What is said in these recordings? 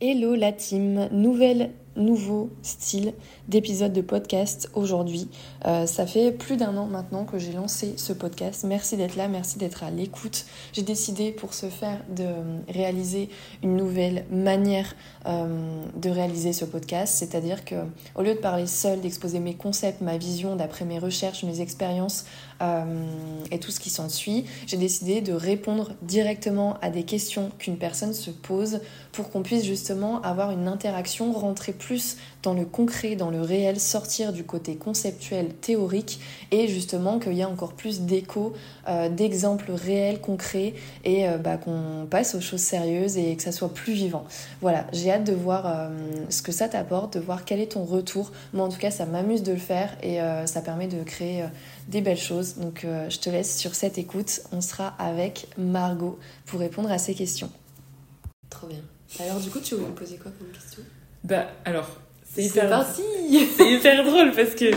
Hello la team, nouvelle nouveau style d'épisode de podcast aujourd'hui. Euh, ça fait plus d'un an maintenant que j'ai lancé ce podcast. Merci d'être là, merci d'être à l'écoute. J'ai décidé pour ce faire de réaliser une nouvelle manière euh, de réaliser ce podcast, c'est-à-dire que au lieu de parler seul, d'exposer mes concepts, ma vision d'après mes recherches, mes expériences et tout ce qui s'ensuit, j'ai décidé de répondre directement à des questions qu'une personne se pose pour qu'on puisse justement avoir une interaction, rentrer plus dans le concret, dans le réel, sortir du côté conceptuel, théorique, et justement qu'il y a encore plus d'écho, euh, d'exemples réels, concrets, et euh, bah, qu'on passe aux choses sérieuses et que ça soit plus vivant. Voilà, j'ai hâte de voir euh, ce que ça t'apporte, de voir quel est ton retour. Moi en tout cas, ça m'amuse de le faire et ça permet de créer des belles choses. Donc je te laisse sur cette écoute. On sera avec Margot pour répondre à ces questions. Trop bien. Alors du coup, tu voulais me poser quoi comme question? Bah alors, c'est hyper... C'est hyper drôle parce que,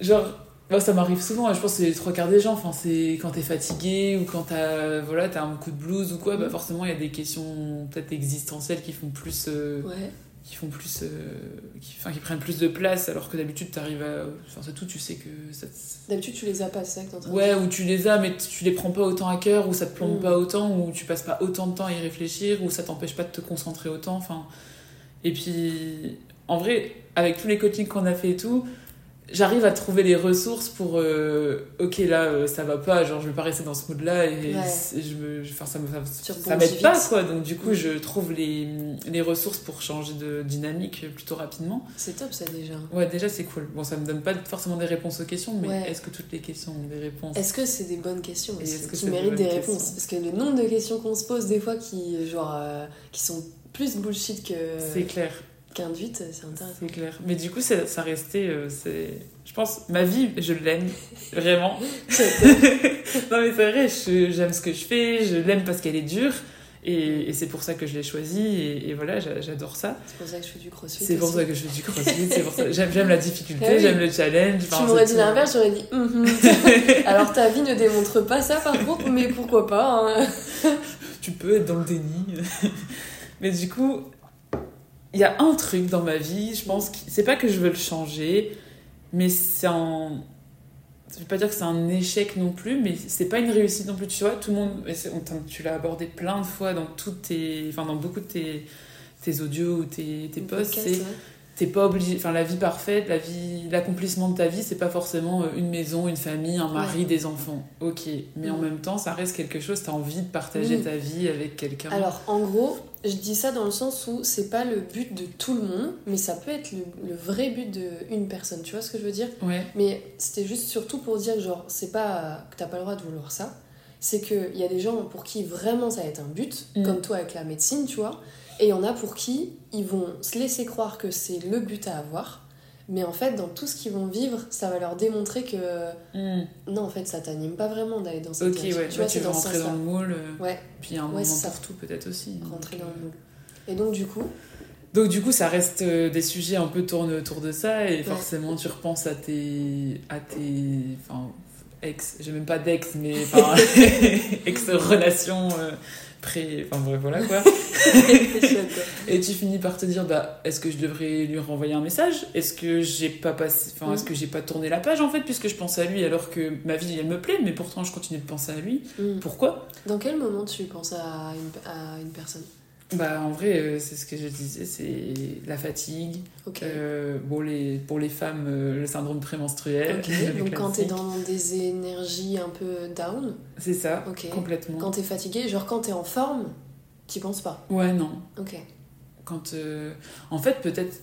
genre, moi, ça m'arrive souvent, je pense que c'est les trois quarts des gens. Enfin, c'est quand t'es fatigué ou quand t'as voilà, as un coup de blues ou quoi, bah forcément, il y a des questions peut-être existentielles qui font plus. Euh, ouais. Qui font plus. Euh, qui, enfin, qui prennent plus de place alors que d'habitude, t'arrives à. Enfin, c'est tout, tu sais que. D'habitude, tu les as pas, c'est ça Ouais, ou tu les as, mais tu les prends pas autant à cœur, ou ça te plombe mm. pas autant, ou tu passes pas autant de temps à y réfléchir, ou ça t'empêche pas de te concentrer autant. Enfin. Et puis, en vrai, avec tous les coachings qu'on a fait et tout, j'arrive à trouver les ressources pour euh, ok là euh, ça va pas genre je vais pas rester dans ce mood là et, je me enfin ça me ça, m'aide pas quoi. Donc du coup mm. je trouve les, les ressources pour changer de dynamique plutôt rapidement. C'est top ça déjà. Ouais déjà c'est cool. Bon ça me donne pas forcément des réponses aux questions mais est-ce que toutes les questions ont des réponses? Est-ce que c'est des bonnes questions est-ce que qui méritent des réponses. parce que le nombre de questions qu'on se pose des fois qui genre euh, qui sont plus bullshit que c'est clair qu'induite, c'est intéressant. C'est clair. Mais du coup, ça, ça restait. Euh, c'est... Je pense, ma vie, je l'aime, vraiment. non, mais c'est vrai, j'aime ce que je fais, je l'aime parce qu'elle est dure. Et, et c'est pour ça que je l'ai choisie, et, voilà, j'adore ça. C'est pour ça que je fais du crossfit. C'est pour ça que je fais du crossfit, c'est pour ça. J'aime, j'aime la difficulté, ah j'aime le challenge. Tu m'aurais dit l'inverse, j'aurais dit. Mm-hmm. Alors ta vie ne démontre pas ça par contre, mais pourquoi pas hein. Tu peux être dans le déni. mais du coup, il y a un truc dans ma vie, je pense que c'est pas que je veux le changer, mais c'est un. Je vais pas dire que c'est un échec non plus, mais c'est pas une réussite non plus. Tu vois, tout le monde. Tu l'as abordé plein de fois dans, toutes tes, enfin, dans beaucoup de tes, tes audios ou tes, tes posts. C'est t'es pas obligé enfin la vie parfaite la vie l'accomplissement de ta vie c'est pas forcément euh, une maison une famille un mari des enfants. Ok. Mais en mm. même temps ça reste quelque chose t'as envie de partager ta vie avec quelqu'un. Alors en gros je dis ça dans le sens où c'est pas le but de tout le monde mais ça peut être le, vrai but d'une personne. Tu vois ce que je veux dire? Ouais. mais c'était juste surtout pour dire genre c'est pas que t'as pas le droit de vouloir ça. C'est qu'il y a des gens pour qui vraiment ça va être un but mm. comme toi avec la médecine tu vois et il y en a pour qui ils vont se laisser croire que c'est le but à avoir, mais en fait, dans tout ce qu'ils vont vivre, ça va leur démontrer que hmm. non, en fait, ça t'anime pas vraiment d'aller dans cette Ok, ouais, tu vois, tu veux rentrer dans le moule. Euh, ouais. Puis un moment pour tout, peut-être aussi. Hein, rentrer dans le euh. moule. Et donc, du coup. Donc, du coup, ça reste euh, des sujets un peu tournés autour de ça, et forcément, tu repenses à tes. à tes. Enfin, ex. J'ai même pas d'ex, mais. ex-relations pré... Enfin bref, voilà quoi. et tu finis par te dire, bah, est-ce que je devrais lui renvoyer un message? Est-ce que j'ai pas passé... Enfin, est-ce que j'ai pas tourné la page en fait, puisque je pense à lui alors que ma vie, elle me plaît, mais pourtant je continue de penser à lui. Mm. Pourquoi? Dans quel moment tu penses à une, à une personne? Bah, en vrai, euh, c'est ce que je disais, c'est la fatigue. Euh, bon, les, pour les femmes, euh, le syndrome prémenstruel. Donc, quand t'es dans des énergies un peu down. C'est ça, complètement. Quand t'es fatigué, genre quand t'es en forme, t'y penses pas. Ouais, non. Ok. Quand. En fait, peut-être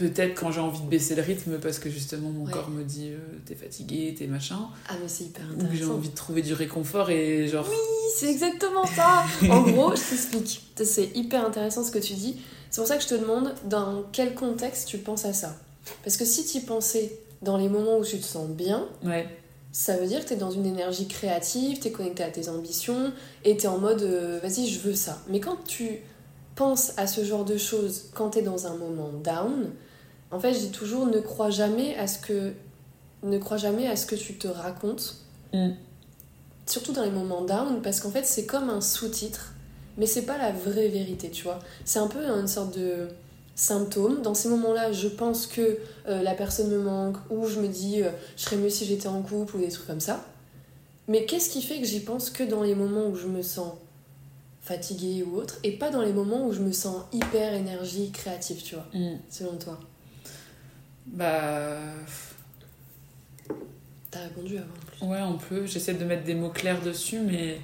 peut-être quand j'ai envie de baisser le rythme parce que justement mon corps me dit euh, t'es fatigué, t'es machin. Ah mais c'est hyper intéressant. Ou j'ai envie de trouver du réconfort et genre... Oui, c'est exactement ça En gros, je t'explique. C'est hyper intéressant ce que tu dis. C'est pour ça que je te demande dans quel contexte tu penses à ça. Parce que si tu pensais dans les moments où tu te sens bien, ouais. ça veut dire que tu es dans une énergie créative, tu es connecté à tes ambitions et tu es en mode euh, vas-y, je veux ça. Mais quand tu penses à ce genre de choses quand tu es dans un moment down, en fait, je dis toujours ne crois jamais à ce que ne crois jamais à ce que tu te racontes. Mm. Surtout dans les moments down parce qu'en fait, c'est comme un sous-titre mais c'est pas la vraie vérité, tu vois. C'est un peu une sorte de symptôme. Dans ces moments-là, je pense que euh, la personne me manque, ou je me dis euh, je serais mieux si j'étais en couple, ou des trucs comme ça. Mais qu'est-ce qui fait que j'y pense que dans les moments où je me sens fatiguée ou autre, et pas dans les moments où je me sens hyper énergie, créative, tu vois, Mm. selon toi? Bah. T'as répondu avant en plus. Ouais, on peut. J'essaie de mettre des mots clairs dessus, mais.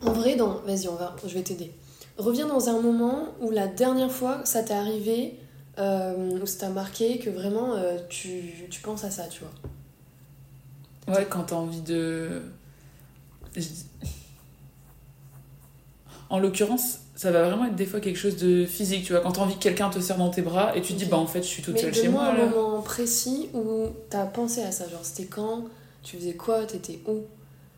En vrai, dans... vas-y, on va, je vais t'aider. Reviens dans un moment où la dernière fois ça t'est arrivé, euh, où ça t'a marqué, que vraiment euh, tu, tu penses à ça, tu vois. Ouais, quand t'as envie de. Je- En l'occurrence, ça va vraiment être des fois quelque chose de physique, tu vois. Quand t'as envie que quelqu'un te serre dans tes bras et tu te dis, bah en fait, je suis toute Mais seule chez moi. un Là. moment précis où t'as pensé à ça. Genre, c'était quand? Tu faisais quoi? T'étais où?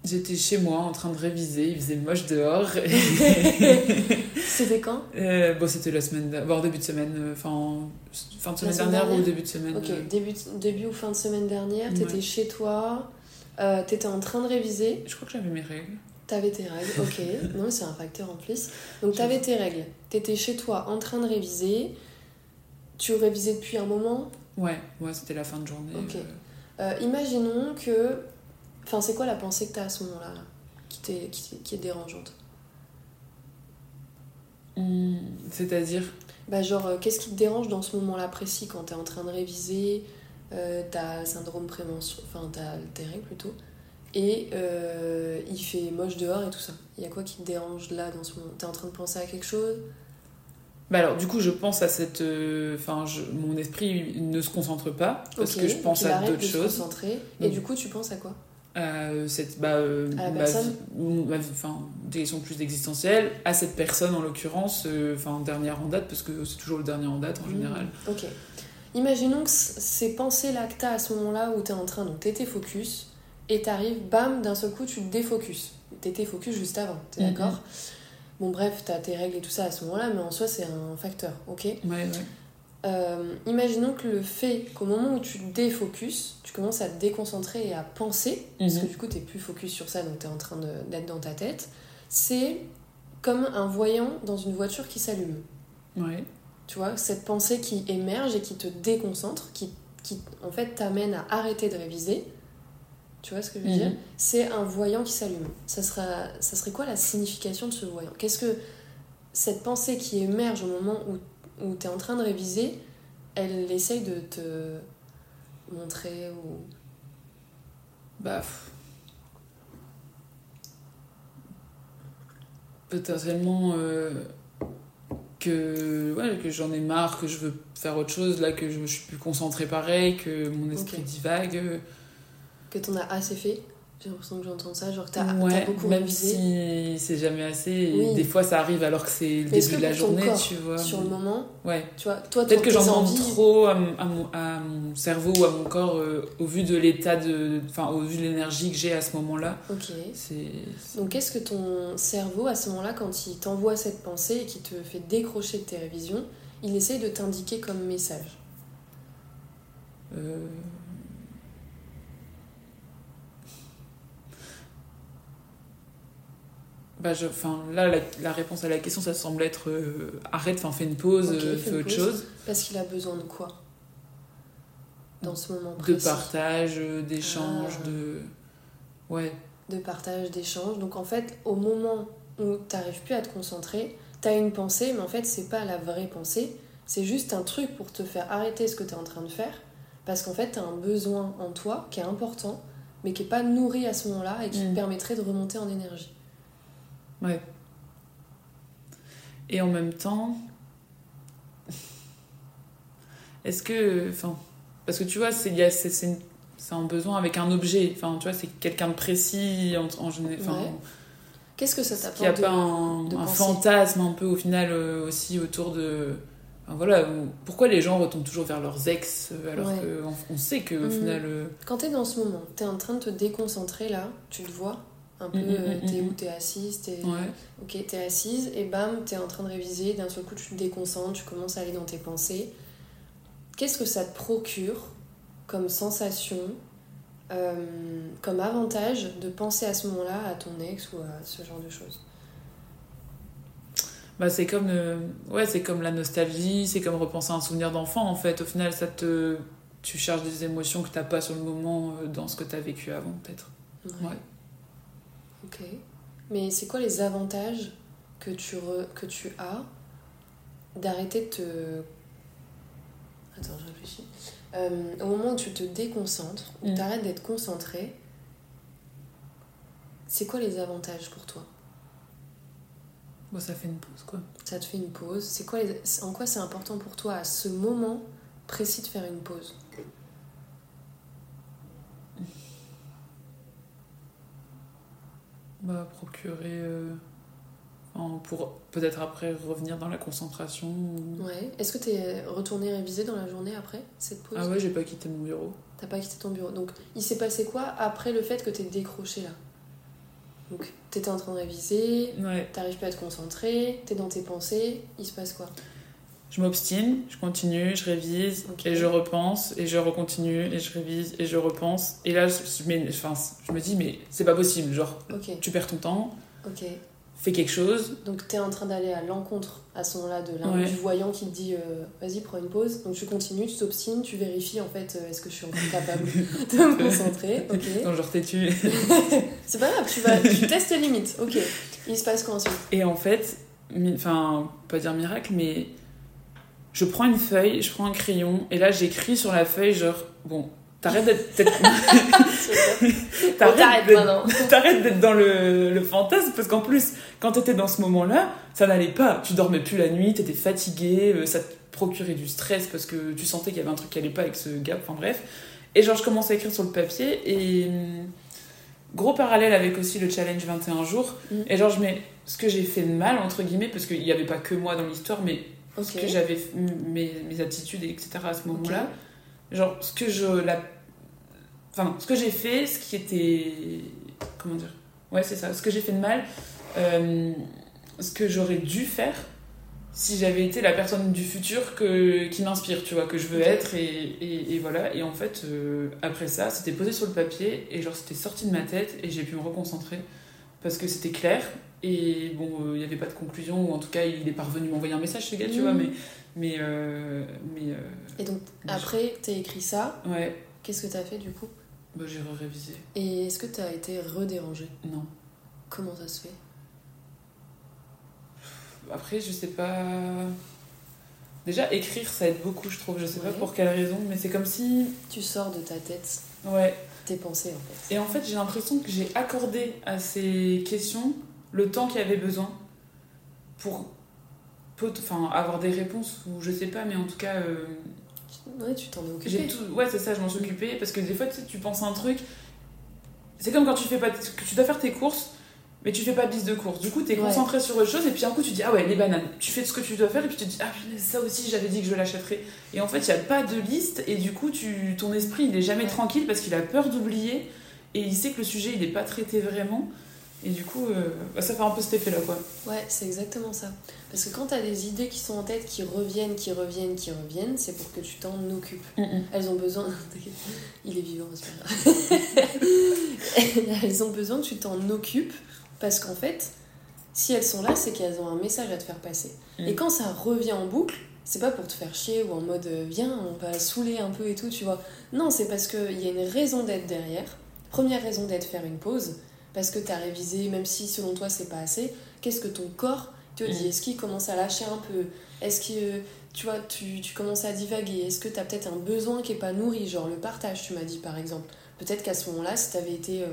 J'étais chez moi en train de réviser, il faisait moche dehors. C'était quand? Euh, bon, c'était la semaine. Bon, début de semaine, euh, enfin. Fin de semaine semaine dernière, ou début de semaine. Ok, euh, début, début ou fin de semaine dernière, t'étais Ouais. chez toi, euh, t'étais en train de réviser, Je crois que j'avais mes règles. T'avais tes règles, ok. non, c'est un facteur en plus. Donc, t'avais tes règles, t'étais chez toi en train de réviser, tu révisais depuis un moment. Ouais, ouais, c'était la fin de journée. Ok. euh. Euh, imaginons que. Enfin, c'est quoi la pensée que t'as à ce moment-là, là, qui, t'est- qui est dérangeante? Hmm, C'est-à-dire? Bah genre, euh, qu'est-ce qui te dérange dans ce moment-là précis quand t'es en train de réviser, euh, t'as syndrome prévention, enfin t'as tes règles plutôt, et euh, il fait moche dehors et tout ça. Il y a quoi qui te dérange là dans ce moment? T'es en train de penser à quelque chose? Bah alors, du coup, je pense à cette. euh, Enfin, je- mon esprit ne se concentre pas parce Ok, que je pense à d'autres choses. et du coup tu penses à quoi? À cette bah, euh, À la ma vie- ma vie- enfin des questions plus existentielles à cette personne en l'occurrence euh, enfin dernière en date parce que c'est toujours le dernier en date en général Mm, Ok. Imaginons que ces pensées-là que t'as à ce moment-là où t'es en train, donc t'étais focus, et t'arrives, bam, d'un seul coup tu te défocuses. T'étais focus juste avant, t'es Mhm. d'accord? Bon bref, t'as tes règles et tout ça à ce moment-là, mais en soi c'est un facteur, ok? Ouais ouais Euh, Imaginons que le fait qu'au moment où tu te défocuses, tu commences à te déconcentrer et à penser, parce que Mhm. du coup t'es plus focus sur ça, donc t'es en train d'être dans ta tête, c'est comme un voyant dans une voiture qui s'allume. ouais Tu vois, cette pensée qui émerge et qui te déconcentre, qui, qui en fait t'amène à arrêter de réviser. Tu vois ce que je veux Mhm. dire C'est un voyant qui s'allume. Ça, sera, ça serait quoi la signification de ce voyant? Qu'est-ce que cette pensée qui émerge au moment où, où tu es en train de réviser, elle essaye de te montrer ou... bah potentiellement euh, que ouais que j'en ai marre que je veux faire autre chose là que je, je suis plus concentrée pareil que mon esprit divague que t'en as assez fait J'ai l'impression que j'entends ça, genre t'as ouais, beaucoup même révisé. si c'est jamais assez Oui. des fois ça arrive alors que c'est le Mais début que de la journée corps, tu vois Sur le moment, ouais tu vois, toi, peut-être que j'en demande trop à mon, à mon, à mon cerveau ou à mon corps euh, au vu de l'état de enfin au vu de l'énergie que j'ai à ce moment là Ok. c'est Donc qu'est-ce que ton cerveau, à ce moment-là, quand il t'envoie cette pensée et qui te fait décrocher de tes révisions, il essaye de t'indiquer comme message? Euh, Bah, je, là, la, la réponse à la question, ça semble être euh, arrête, enfin, fais une pause, euh, fais une autre pause. chose. Parce qu'il a besoin de quoi? Dans ce moment De précis partage, euh, d'échange, Ah. de. Ouais. De partage, d'échange. Donc en fait, au moment où t'arrives plus à te concentrer, t'as une pensée, mais en fait, c'est pas la vraie pensée. C'est juste un truc pour te faire arrêter ce que t'es en train de faire. Parce qu'en fait, t'as un besoin en toi qui est important, mais qui est pas nourri à ce moment-là et qui Mm. te permettrait de remonter en énergie. Ouais. Et en même temps, est-ce que, enfin, parce que tu vois, c'est il un besoin avec un objet. Enfin, tu vois, c'est quelqu'un de précis en, en général. Ouais. Qu'est-ce que ça Est-ce qu'il n'y a t'apporte pas un, fantasme un peu au final euh, aussi autour de. enfin, voilà, pourquoi les gens retournent toujours vers leurs ex euh, alors Ouais. qu'on on sait qu'au Mhm. final. euh, Quand t'es dans ce moment, t'es en train de te déconcentrer là, tu te vois un peu, Mm, mm, euh, mm, t'es mm. où, t'es assise, t'es... ouais. Ok, t'es assise et bam, t'es en train de réviser, d'un seul coup tu te déconcentres, tu commences à aller dans tes pensées. Qu'est-ce que ça te procure comme sensation, euh, comme avantage de penser à ce moment-là à ton ex ou à ce genre de choses? Bah, c'est comme, euh, ouais, c'est comme la nostalgie, c'est comme repenser à un souvenir d'enfant en fait. Au final, ça te, tu cherches des émotions que t'as pas sur le moment euh, dans ce que t'as vécu avant peut-être. Ouais. Ok. Mais c'est quoi les avantages que tu, re- que tu as d'arrêter de te. Attends, je réfléchis. Euh, au moment où tu te déconcentres, où Mm. tu arrêtes d'être concentré, c'est quoi les avantages pour toi? Bon, ça fait une pause quoi. Ça te fait une pause. C'est quoi les- En quoi c'est important pour toi à ce moment précis de faire une pause? Bah, procurer. euh, enfin, pour peut-être après revenir dans la concentration. ou- Ouais. Est-ce que tu es retourné réviser dans la journée après cette pause? Ah ouais, j'ai pas quitté mon bureau. T'as pas quitté ton bureau. Donc, il s'est passé quoi après le fait que t'es décroché là? Donc, t'étais en train de réviser, Ouais. t'arrives pas à te concentrer, t'es dans tes pensées, il se passe quoi? Je m'obstine, je continue, je révise, et je repense, et je recontinue, et je révise, et je repense. Et là, je, mets- enfin, je me dis, mais c'est pas possible. Genre, tu perds ton temps, fais quelque chose. Donc, t'es en train d'aller à l'encontre à ce moment-là de l'un Ouais. du voyant qui te dit euh, vas-y, prends une pause. Donc, tu continues, tu t'obstines, tu vérifies en fait euh, est-ce que je suis encore capable de me concentrer? Ok. Donc, genre, têtu. C'est pas grave, tu, vas, tu testes tes limites. Ok. Il se passe quoi ensuite? Et en fait, enfin, pas dire miracle, mais je prends une feuille, je prends un crayon, et là, j'écris sur la feuille, genre, bon, t'arrêtes d'être. T'arrêtes d'être- d'être dans le, le fantasme parce qu'en plus, quand t'étais dans ce moment-là, ça n'allait pas. Tu dormais plus la nuit, t'étais fatigué, euh, ça te procurait du stress parce que tu sentais qu'il y avait un truc qui allait pas avec ce gars, enfin bref. Et genre, je commence à écrire sur le papier et. hum, Gros parallèle avec aussi le challenge 21 jours. Mm. Et genre, je mets ce que j'ai fait de mal, entre guillemets, parce qu'il n'y avait pas que moi dans l'histoire, mais Ce que j'avais, mes, mes attitudes, etc. à ce moment-là. Genre, ce que je. La... Enfin, ce que j'ai fait, ce qui était. Comment dire Ouais, c'est ça. Ce que j'ai fait de mal, euh, ce que j'aurais dû faire si j'avais été la personne du futur que, qui m'inspire, tu vois, que je veux être, et, et, et voilà. Et en fait, euh, après ça, c'était posé sur le papier, et genre, c'était sorti de ma tête, et j'ai pu me reconcentrer, parce que c'était clair, et bon, euh, il n'y avait pas de conclusion, ou en tout cas, il est parvenu m'envoyer un message, ce gars, tu vois, mais. Mais. euh, mais euh, Et donc, après, t'as écrit ça. ouais, Qu'est-ce que t'as fait du coup? Bah, j'ai révisé. Et est-ce que t'as été redérangé? Non. Comment ça se fait? Après, je sais pas. Déjà, écrire, ça aide beaucoup, je trouve. Je sais Ouais. pas pour quelle raison, mais c'est comme si. Tu sors de ta tête Ouais. Tes pensées en fait. Et en fait, j'ai l'impression que j'ai accordé à ces questions le temps qu'il y avait besoin pour enfin, avoir des réponses, ou je sais pas, mais en tout cas. euh, Ouais, tu t'en es occupé. tout... Ouais, c'est ça, je m'en suis occupée. Parce que des fois, tu sais, tu penses à un truc. C'est comme quand tu fais pas. que tu dois faire tes courses, mais tu fais pas de liste de courses. Du coup, t'es Ouais. concentré sur autre chose, et puis un coup, tu dis Ah ouais, les bananes. Tu fais ce que tu dois faire, et puis tu te dis Ah ça aussi, j'avais dit que je l'achèterais. Et en fait, il y a pas de liste, et du coup, tu... ton esprit, il est jamais Ouais. tranquille parce qu'il a peur d'oublier, et il sait que le sujet, il est pas traité vraiment. Et du coup, euh, bah, ça fait un peu cet effet-là, quoi. Ouais, c'est exactement ça. Parce que quand t'as des idées qui sont en tête, qui reviennent, qui reviennent, qui reviennent, c'est pour que tu t'en occupes. Elles ont besoin. Il est vivant, c'est pas grave. elles ont besoin que tu t'en occupes parce qu'en fait, si elles sont là, c'est qu'elles ont un message à te faire passer. Mm. Et quand ça revient en boucle, c'est pas pour te faire chier ou en mode euh, viens, on va saouler un peu et tout, tu vois. Non, c'est parce qu'il y a une raison d'être derrière. Première raison d'être faire une pause, parce que t'as révisé, même si selon toi c'est pas assez, qu'est-ce que ton corps te dit? Mm. Est-ce qu'il commence à lâcher un peu? Est-ce que tu vois, tu, tu commences à divaguer? Est-ce que t'as peut-être un besoin qui est pas nourri, genre le partage, tu m'as dit par exemple Peut-être qu'à ce moment-là, si t'avais été euh,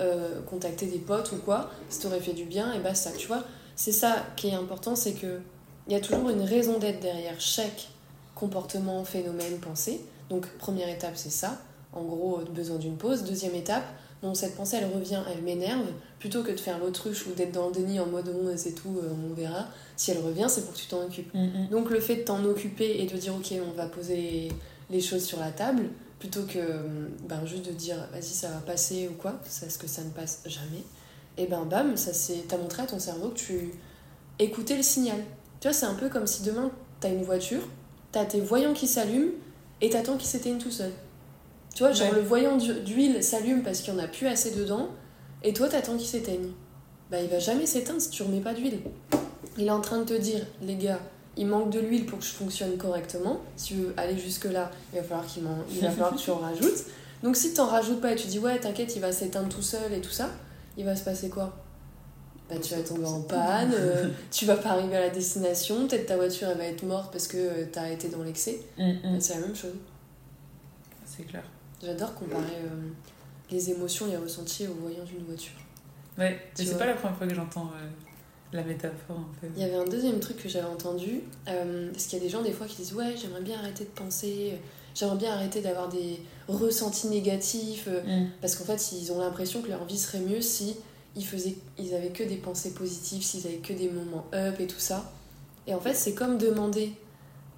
euh, contacter des potes ou quoi, ça t'aurait fait du bien et basta, tu vois. C'est ça qui est important, c'est que il y a toujours une raison d'être derrière chaque comportement, phénomène, pensée. Donc première étape, c'est ça. En gros, besoin d'une pause. Deuxième étape, bon, cette pensée, elle revient, elle m'énerve. Plutôt que de faire l'autruche ou d'être dans le déni en mode bon, c'est tout, euh, on verra. Si elle revient, c'est pour que tu t'en occupes. Donc le fait de t'en occuper et de dire ok on va poser les choses sur la table plutôt que ben, juste de dire vas-y ça va passer ou quoi, parce que ça ne passe jamais, et ben bam, ça c'est t'as montré à ton cerveau que tu écoutais le signal. Tu vois c'est un peu comme si demain t'as une voiture, t'as tes voyants qui s'allument et t'attends qu'ils s'éteignent tout seul. Tu vois genre Ouais. le voyant d'hu- d'huile s'allume parce qu'il n'y en a plus assez dedans et toi t'attends qu'il s'éteigne. Bah il va jamais s'éteindre si tu remets pas d'huile. Il est en train de te dire, les gars, il manque de l'huile pour que je fonctionne correctement. Si tu veux aller jusque-là, il va falloir, qu'il il va falloir que tu en rajoutes. Donc si tu n'en rajoutes pas et tu dis, ouais, t'inquiète, il va s'éteindre tout seul et tout ça, il va se passer quoi? Bah, tu vas tomber en panne, euh, tu vas pas arriver à la destination, peut-être ta voiture elle va être morte parce que tu as été dans l'excès. Mm, mm. C'est la même chose. C'est clair. J'adore comparer euh, les émotions, les ressentis au voyant d'une voiture. Ouais, Tu c'est pas la première fois que j'entends euh, la métaphore en fait. Il y avait un deuxième truc que j'avais entendu, euh, parce qu'il y a des gens des fois qui disent ouais j'aimerais bien arrêter de penser, j'aimerais bien arrêter d'avoir des ressentis négatifs, euh, Mm. parce qu'en fait ils ont l'impression que leur vie serait mieux si ils, faisaient, ils avaient que des pensées positives, s'ils avaient que des moments up et tout ça. Et en fait c'est comme demander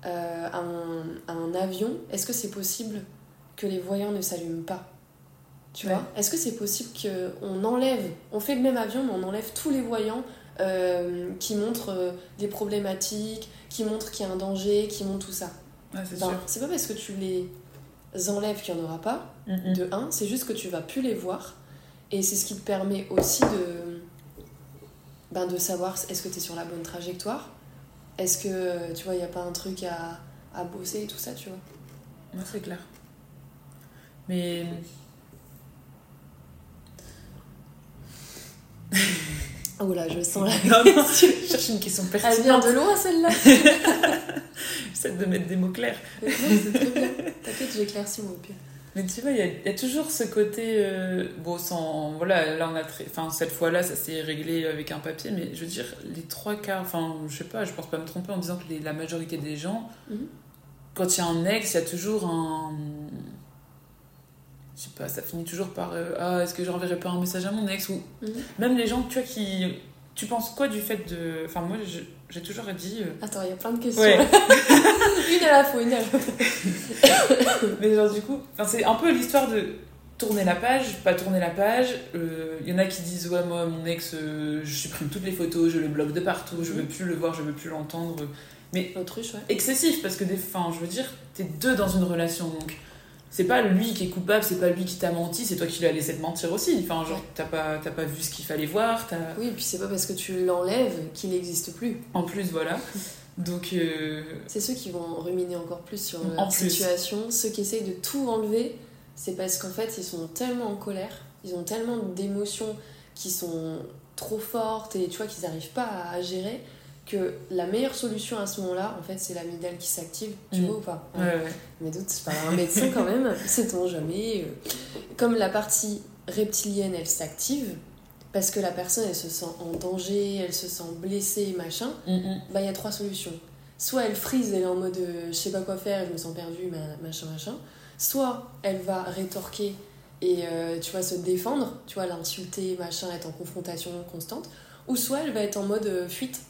euh, à, un, à un avion, est-ce que c'est possible que les voyants ne s'allument pas? Tu Ouais. vois? Est-ce que c'est possible qu'on enlève, on fait le même avion, mais on enlève tous les voyants euh, qui montrent euh, des problématiques, qui montrent qu'il y a un danger, qui montrent tout ça c'est Ben. C'est pas parce que tu les enlèves qu'il n'y en aura pas, Mm, de un, c'est juste que tu vas plus les voir. Et c'est ce qui te permet aussi de, ben, de savoir est-ce que tu es sur la bonne trajectoire, est-ce que tu vois, il n'y a pas un truc à, à bosser et tout ça, tu vois. Ouais, c'est clair. Mais. Oh là, je sens la Non, non, je cherche une question Elle vient pertinente. de loin celle-là J'essaie de mettre des mots clairs. Non, C'est très bien. T'inquiète, j'éclaircis mon pire. Mais tu vois, il y, a- il y a toujours ce côté. euh, bon, sans. Voilà, là, on a. Enfin, cette fois-là, ça s'est réglé avec un papier, mais je veux dire, les trois quarts. Enfin, je sais pas, je pense pas me tromper en disant que les- la majorité des gens, Mhm. quand il y a un ex, il y a toujours un. Je sais pas, ça finit toujours par. euh, ah, est-ce que j'enverrai pas un message à mon ex Ou Mhm. même les gens, tu vois, qui. Tu penses quoi du fait de. Enfin, moi, j'ai toujours dit. euh, Attends, il y a plein de questions. Ouais. une à la fois, une à la fois. Mais genre, du coup, enfin, c'est un peu l'histoire de tourner la page, pas tourner la page. Il y en a qui disent Ouais, moi, mon ex, euh, je supprime toutes les photos, je le bloque de partout, je veux plus le voir, je veux plus l'entendre. L'autruche, ouais. Excessif, parce que des fins, je veux dire, t'es deux dans une relation, donc c'est pas lui qui est coupable, c'est pas lui qui t'a menti, c'est toi qui l'as laissé te mentir aussi. Enfin, genre, t'as pas, t'as pas vu ce qu'il fallait voir, t'as. Oui, et puis c'est pas parce que tu l'enlèves qu'il n'existe plus. En plus, voilà. Donc, euh, C'est ceux qui vont ruminer encore plus sur En plus. situation. Ceux qui essayent de tout enlever, c'est parce qu'en fait, ils sont tellement en colère, ils ont tellement d'émotions qui sont trop fortes et tu vois qu'ils n'arrivent pas à gérer que la meilleure solution à ce moment-là, en fait, c'est l'amygdale qui s'active. Tu Mm. vois ou pas ouais, ouais. Mais doute, c'est pas un médecin quand même, sait-on jamais. euh. Comme la partie reptilienne, elle s'active, parce que la personne, elle se sent en danger, elle se sent blessée, machin, Mm, mm. bah il y a trois solutions. Soit elle frise, elle est en mode euh, je sais pas quoi faire, je me sens perdue, ma- machin, machin. Soit elle va rétorquer et euh, tu vois se défendre, tu vois l'insulter, machin, être en confrontation constante. Ou soit elle va être en mode fuite.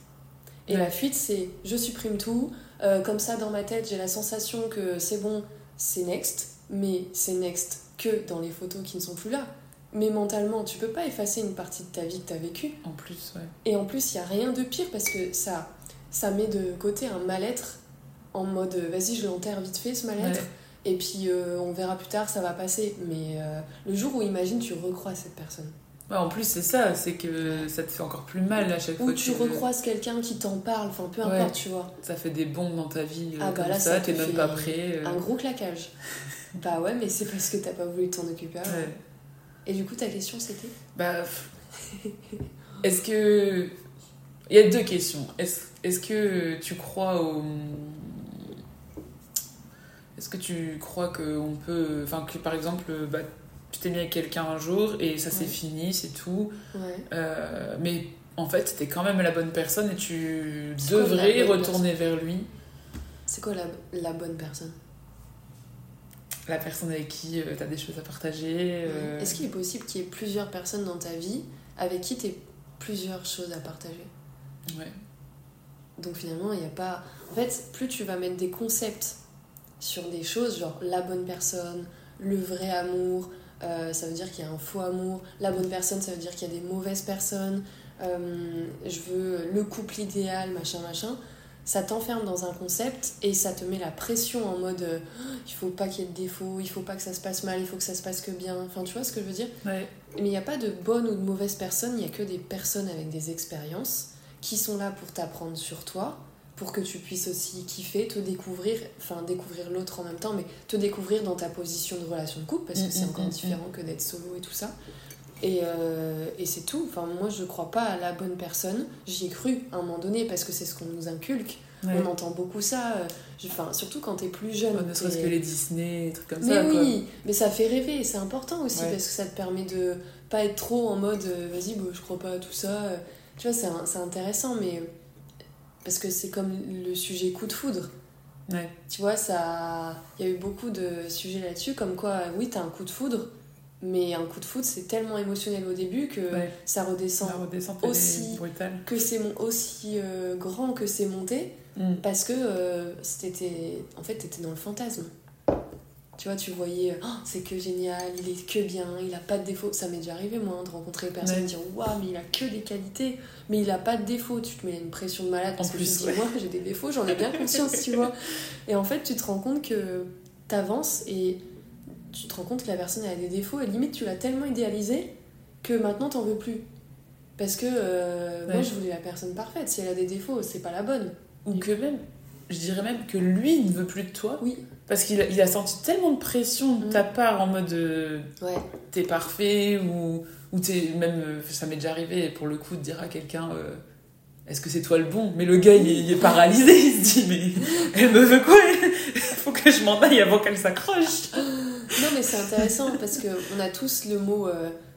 Et Ouais. la fuite, c'est je supprime tout, euh, comme ça dans ma tête, j'ai la sensation que c'est bon, c'est next, mais c'est next que dans les photos qui ne sont plus là. Mais mentalement, tu peux pas effacer une partie de ta vie que tu as vécue. En plus, ouais. Et en plus, il n'y a rien de pire parce que ça, ça met de côté un mal-être en mode euh, vas-y, je l'enterre vite fait ce mal-être. Ouais. Et puis euh, on verra plus tard, ça va passer. Mais euh, le jour où imagine tu recroises cette personne. Ouais, en plus, c'est ça, c'est que ça te fait encore plus mal à chaque fois. Ou que tu recroises quelqu'un qui t'en parle, enfin peu Ouais. importe, tu vois. Ça fait des bombes dans ta vie euh, Ah bah là, ça, ça te t'es même pas prêt. euh, Un gros claquage. bah ouais, mais c'est parce que t'as pas voulu t'en occuper avant. ouais. Et du coup, ta question c'était? Bah, est-ce que. Il y a deux questions. Est-ce que tu crois au. Est-ce que tu crois qu'on peut. Enfin, que par exemple, bah, t'es mis avec quelqu'un un jour et ça s'est Ouais. fini, c'est tout. Ouais. Euh, mais en fait, t'es quand même la bonne personne et tu C'est devrais retourner vers lui. C'est quoi la, la bonne personne? La personne avec qui tu t'as des choses à partager. euh, Est-ce qu'il est possible qu'il y ait plusieurs personnes dans ta vie avec qui t'aies plusieurs choses à partager? Ouais. Donc finalement, il n'y a pas. En fait, plus tu vas mettre des concepts sur des choses, genre la bonne personne, le vrai amour, euh, ça veut dire qu'il y a un faux amour. La bonne personne, ça veut dire qu'il y a des mauvaises personnes. euh, je veux le couple idéal, machin, machin. Ça t'enferme dans un concept et ça te met la pression en mode euh, il faut pas qu'il y ait de défauts, il faut pas que ça se passe mal, il faut que ça se passe que bien. Enfin, tu vois ce que je veux dire? Ouais. mais il n'y a pas de bonne ou de mauvaise personne, il n'y a que des personnes avec des expériences qui sont là pour t'apprendre sur toi, pour que tu puisses aussi kiffer, te découvrir, enfin découvrir l'autre en même temps, mais te découvrir dans ta position de relation de couple, parce que Mm, c'est mm, encore mm, différent que d'être solo et tout ça. Et, euh, et c'est tout. Enfin, moi, je crois pas à la bonne personne. J'y ai cru à un moment donné parce que c'est ce qu'on nous inculque. Ouais. On entend beaucoup ça. euh, Enfin, surtout quand t'es plus jeune. Ne serait-ce que les Disney, des trucs comme mais ça. quoi. oui, mais ça fait rêver, c'est important aussi Ouais. parce que ça te permet de pas être trop en mode euh, vas-y, bah, je crois pas à tout ça. Tu vois, c'est intéressant, mais parce que c'est comme le sujet coup de foudre. Ouais. Tu vois, ça, il y a eu beaucoup de sujets là-dessus, comme quoi, oui, t'as un coup de foudre, mais un coup de foudre, c'est tellement émotionnel au début que Ouais. ça redescend. Aussi-. Que c'est aussi euh, grand que c'est monté, Mm. parce que euh, c'était en fait t'étais dans le fantasme tu vois tu voyais Oh, c'est que génial il est que bien il a pas de défaut ça m'est déjà arrivé moi hein, de rencontrer une personne Ouais. et de dire waouh mais il a que des qualités mais il a pas de défaut tu te mets une pression de malade parce En que plus, tu te dis ouais. moi j'ai des défauts j'en ai bien conscience tu vois. Et en fait tu te rends compte que t'avances et tu te rends compte que la personne elle a des défauts. Et limite tu l'as tellement idéalisé que maintenant t'en veux plus. Parce que euh, moi je voulais la personne parfaite. Si elle a des défauts c'est pas la bonne. Ou que même, je dirais même que lui ne veut plus de toi. oui Parce qu'il a, il a senti tellement de pression de Mm. ta part en mode euh, ouais t'es parfait ou, ou t'es même. euh, ça m'est déjà arrivé pour le coup de dire à quelqu'un euh, est-ce que c'est toi le bon? Mais le gars il, est- il est paralysé, il se dit mais elle me veut quoi? Il faut que je m'en aille avant qu'elle s'accroche. Non, mais c'est intéressant parce que on a tous le mot,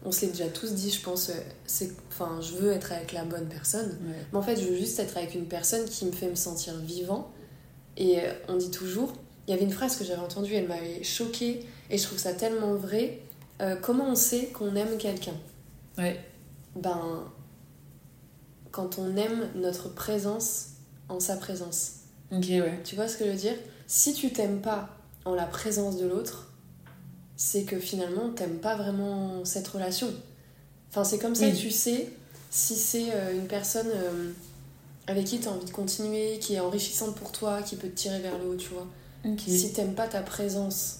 on se l'est déjà tous dit, je pense, c'est, enfin, je veux être avec la bonne personne. Mais en fait, je veux juste être avec une personne qui me fait me sentir vivant. Et on dit toujours, il y avait une phrase que j'avais entendue, elle m'avait choquée et je trouve ça tellement vrai. Euh, comment on sait qu'on aime quelqu'un? Ouais. Ben, quand on aime notre présence en sa présence. Ok, ouais. Tu vois ce que je veux dire? Si tu t'aimes pas en la présence de l'autre, c'est que finalement t'aimes pas vraiment cette relation. Enfin, c'est comme ça Oui. que tu sais si c'est euh, une personne euh, avec qui tu as envie de continuer, qui est enrichissante pour toi, qui peut te tirer vers le haut, tu vois. Ok. Si t'aimes pas ta présence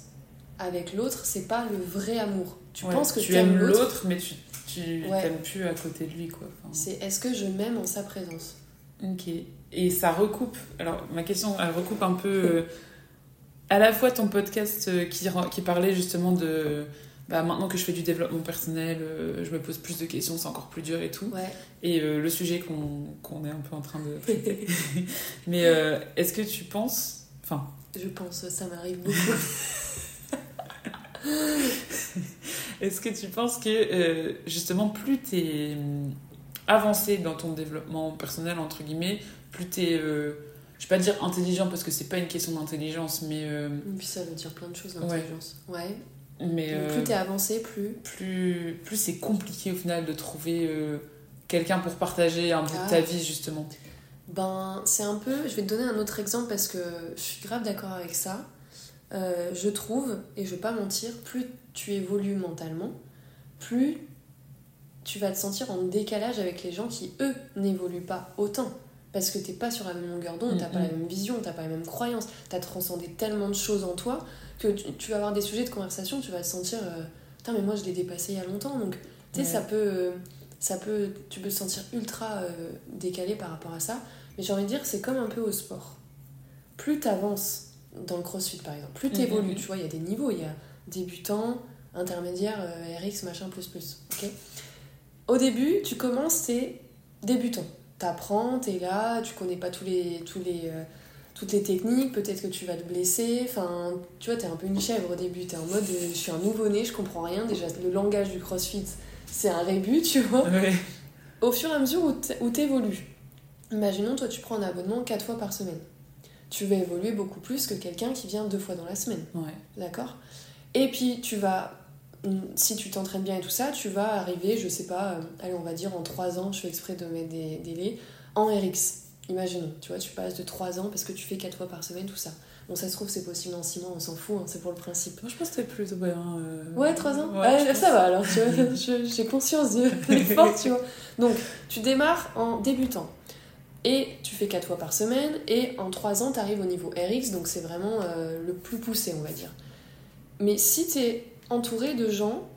avec l'autre, c'est pas le vrai amour. Tu Ouais, penses que tu aimes l'autre, mais tu, tu Ouais. t'aimes plus à côté de lui, quoi. Enfin, c'est est-ce que je m'aime en sa présence? Ok. Et ça recoupe. Alors, ma question, elle recoupe un peu euh, à la fois ton podcast euh, qui, parlait justement de. Bah, maintenant que je fais du développement personnel, euh, je me pose plus de questions, c'est encore plus dur et tout. Ouais. Et euh, le sujet qu'on qu'on est un peu en train de traiter. Mais euh, est-ce que tu penses. Enfin, je pense, ça m'arrive beaucoup. est-ce que tu penses que euh, justement, plus t'es hum, avancé dans ton développement personnel, entre guillemets, plus t'es. euh, je vais pas dire intelligent parce que c'est pas une question d'intelligence, mais. euh, Et puis ça veut dire plein de choses, l'intelligence. Ouais. mais Donc, euh, Plus t'es avancé, plus. plus, plus c'est compliqué au final de trouver euh, quelqu'un pour partager un bout Ah. de ta vie, justement. Ben, c'est un peu. Je vais te donner un autre exemple parce que je suis grave d'accord avec ça. Euh, je trouve, et je vais pas mentir, plus tu évolues mentalement, plus tu vas te sentir en décalage avec les gens qui, eux, n'évoluent pas autant. Parce que t'es pas sur la même longueur d'onde, t'as pas la même vision, t'as pas la même croyance, t'as transcendé tellement de choses en toi que tu, tu vas avoir des sujets de conversation, tu vas te sentir. euh, Putain, mais moi je l'ai dépassé il y a longtemps, donc tu sais, Ouais. ça peut. ça peut, tu peux te sentir ultra euh, décalé par rapport à ça. Mais j'ai envie de dire, c'est comme un peu au sport. Plus tu avances dans le crossfit, par exemple, plus tu évolues. Mhm. Tu vois, il y a des niveaux. Il y a débutant, intermédiaire, euh, RX, machin, plus, plus. ok? Au début, tu commences, t'es débutant. T'apprends, t'es là, tu connais pas tous les, tous les, euh, toutes les techniques, peut-être que tu vas te blesser. Enfin, tu vois, t'es un peu une chèvre au début. T'es en mode, euh, je suis un nouveau-né, je comprends rien. Déjà, le langage du crossfit, c'est un rébut, tu vois Ouais. au fur et à mesure où t'évolues, imaginons toi tu prends un abonnement 4 fois par semaine. Tu vas évoluer beaucoup plus que quelqu'un qui vient deux fois dans la semaine, Ouais. d'accord? Et puis tu vas, mm, si tu t'entraînes bien et tout ça, tu vas arriver, je sais pas, euh, allez on va dire en 3 ans, je fais exprès de mettre des délais, en RX. Imaginons, tu vois, tu passes de 3 ans parce que tu fais 4 fois par semaine, tout ça. Bon, ça se trouve, c'est possible en 6 mois, on s'en fout, hein, c'est pour le principe. Moi, je pense que c'était plutôt bien. euh, Ouais, 3 ans? Ouais, ça va alors, tu vois, j'ai conscience de l'effort, tu vois. Donc, tu démarres en débutant. Et tu fais 4 fois par semaine, et en 3 ans, tu arrives au niveau RX, donc c'est vraiment euh, le plus poussé, on va dire. Mais si tu es entouré de gens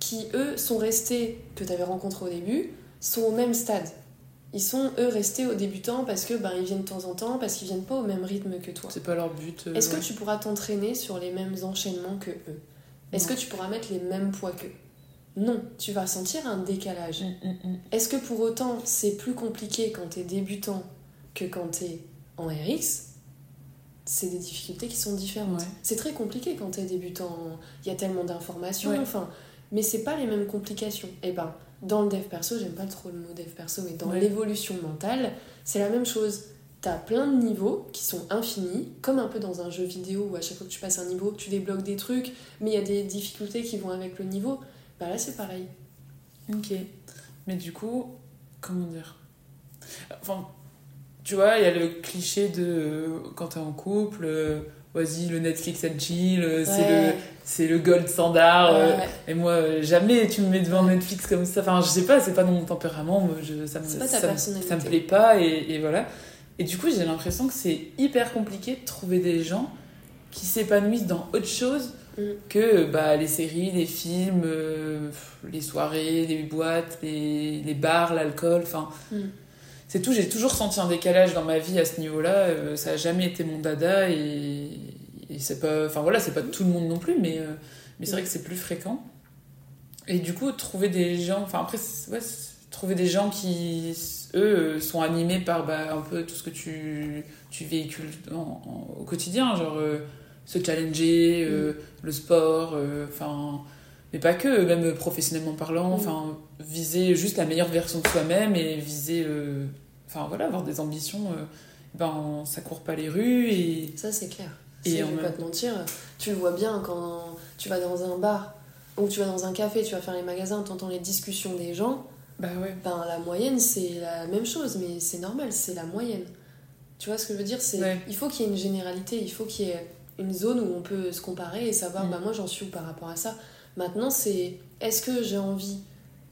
qui, eux, sont restés, que tu avais rencontrés au début, sont au même stade. Ils sont, eux, restés aux débutants parce que ben, ils viennent de temps en temps, parce qu'ils viennent pas au même rythme que toi. C'est pas leur but. euh, Est-ce que tu pourras t'entraîner sur les mêmes enchaînements que eux? Est-ce que tu pourras mettre les mêmes poids qu'eux Non, tu vas sentir un décalage. Mm, mm, mm. Est-ce que pour autant c'est plus compliqué quand t'es débutant que quand t'es en RX C'est des difficultés qui sont différentes. Ouais. C'est très compliqué quand t'es débutant. Il y a tellement d'informations, Ouais. enfin, mais c'est pas les mêmes complications. Et ben, dans le dev perso, j'aime pas trop le mot dev perso, mais dans Ouais. l'évolution mentale, c'est la même chose. T'as plein de niveaux qui sont infinis, comme un peu dans un jeu vidéo où à chaque fois que tu passes un niveau, tu débloques des trucs, mais il y a des difficultés qui vont avec le niveau. Bah là, c'est pareil. Ok. Mais du coup, comment dire? Enfin, tu vois, il y a le cliché de euh, quand t'es en couple, euh, vas-y, le Netflix and chill, euh, c'est Ouais. le c'est le gold standard. Ouais. et moi, jamais tu me mets devant Netflix comme ça. Enfin, je sais pas, c'est pas dans mon tempérament. Moi, je, ça me, ça me plaît pas et, et voilà. Et du coup, j'ai l'impression que c'est hyper compliqué de trouver des gens qui s'épanouissent dans autre chose Mm. que bah, les séries, les films, euh, les soirées, les boîtes, les, les bars, l'alcool. Enfin, Mm. c'est tout. J'ai toujours senti un décalage dans ma vie à ce niveau-là. Euh, ça a jamais été mon dada et, et c'est pas. Enfin voilà, c'est pas tout le monde non plus, mais, euh, mais c'est vrai que c'est plus fréquent. Et du coup, trouver des gens. Enfin après, ouais, trouver des gens qui, eux, sont animés par bah, un peu tout ce que tu, tu véhicules en- en- au quotidien, genre euh, se challenger, euh, le sport, euh, enfin. mais pas que, même professionnellement parlant, Mm. enfin, viser juste la meilleure version de soi-même et viser. Enfin voilà, avoir des ambitions, euh, ben ça court pas les rues et. Ça, c'est clair. Et Et je vais même- pas te mentir, tu le vois bien quand tu vas dans un bar ou tu vas dans un café, tu vas faire les magasins, t'entends les discussions des gens. Bah ouais. Ben, la moyenne, c'est la même chose, mais c'est normal, c'est la moyenne. Tu vois ce que je veux dire? C'est Ouais. Il faut qu'il y ait une généralité, il faut qu'il y ait une zone où on peut se comparer et savoir, Mm. bah, moi j'en suis où par rapport à ça. Maintenant, c'est est-ce que j'ai envie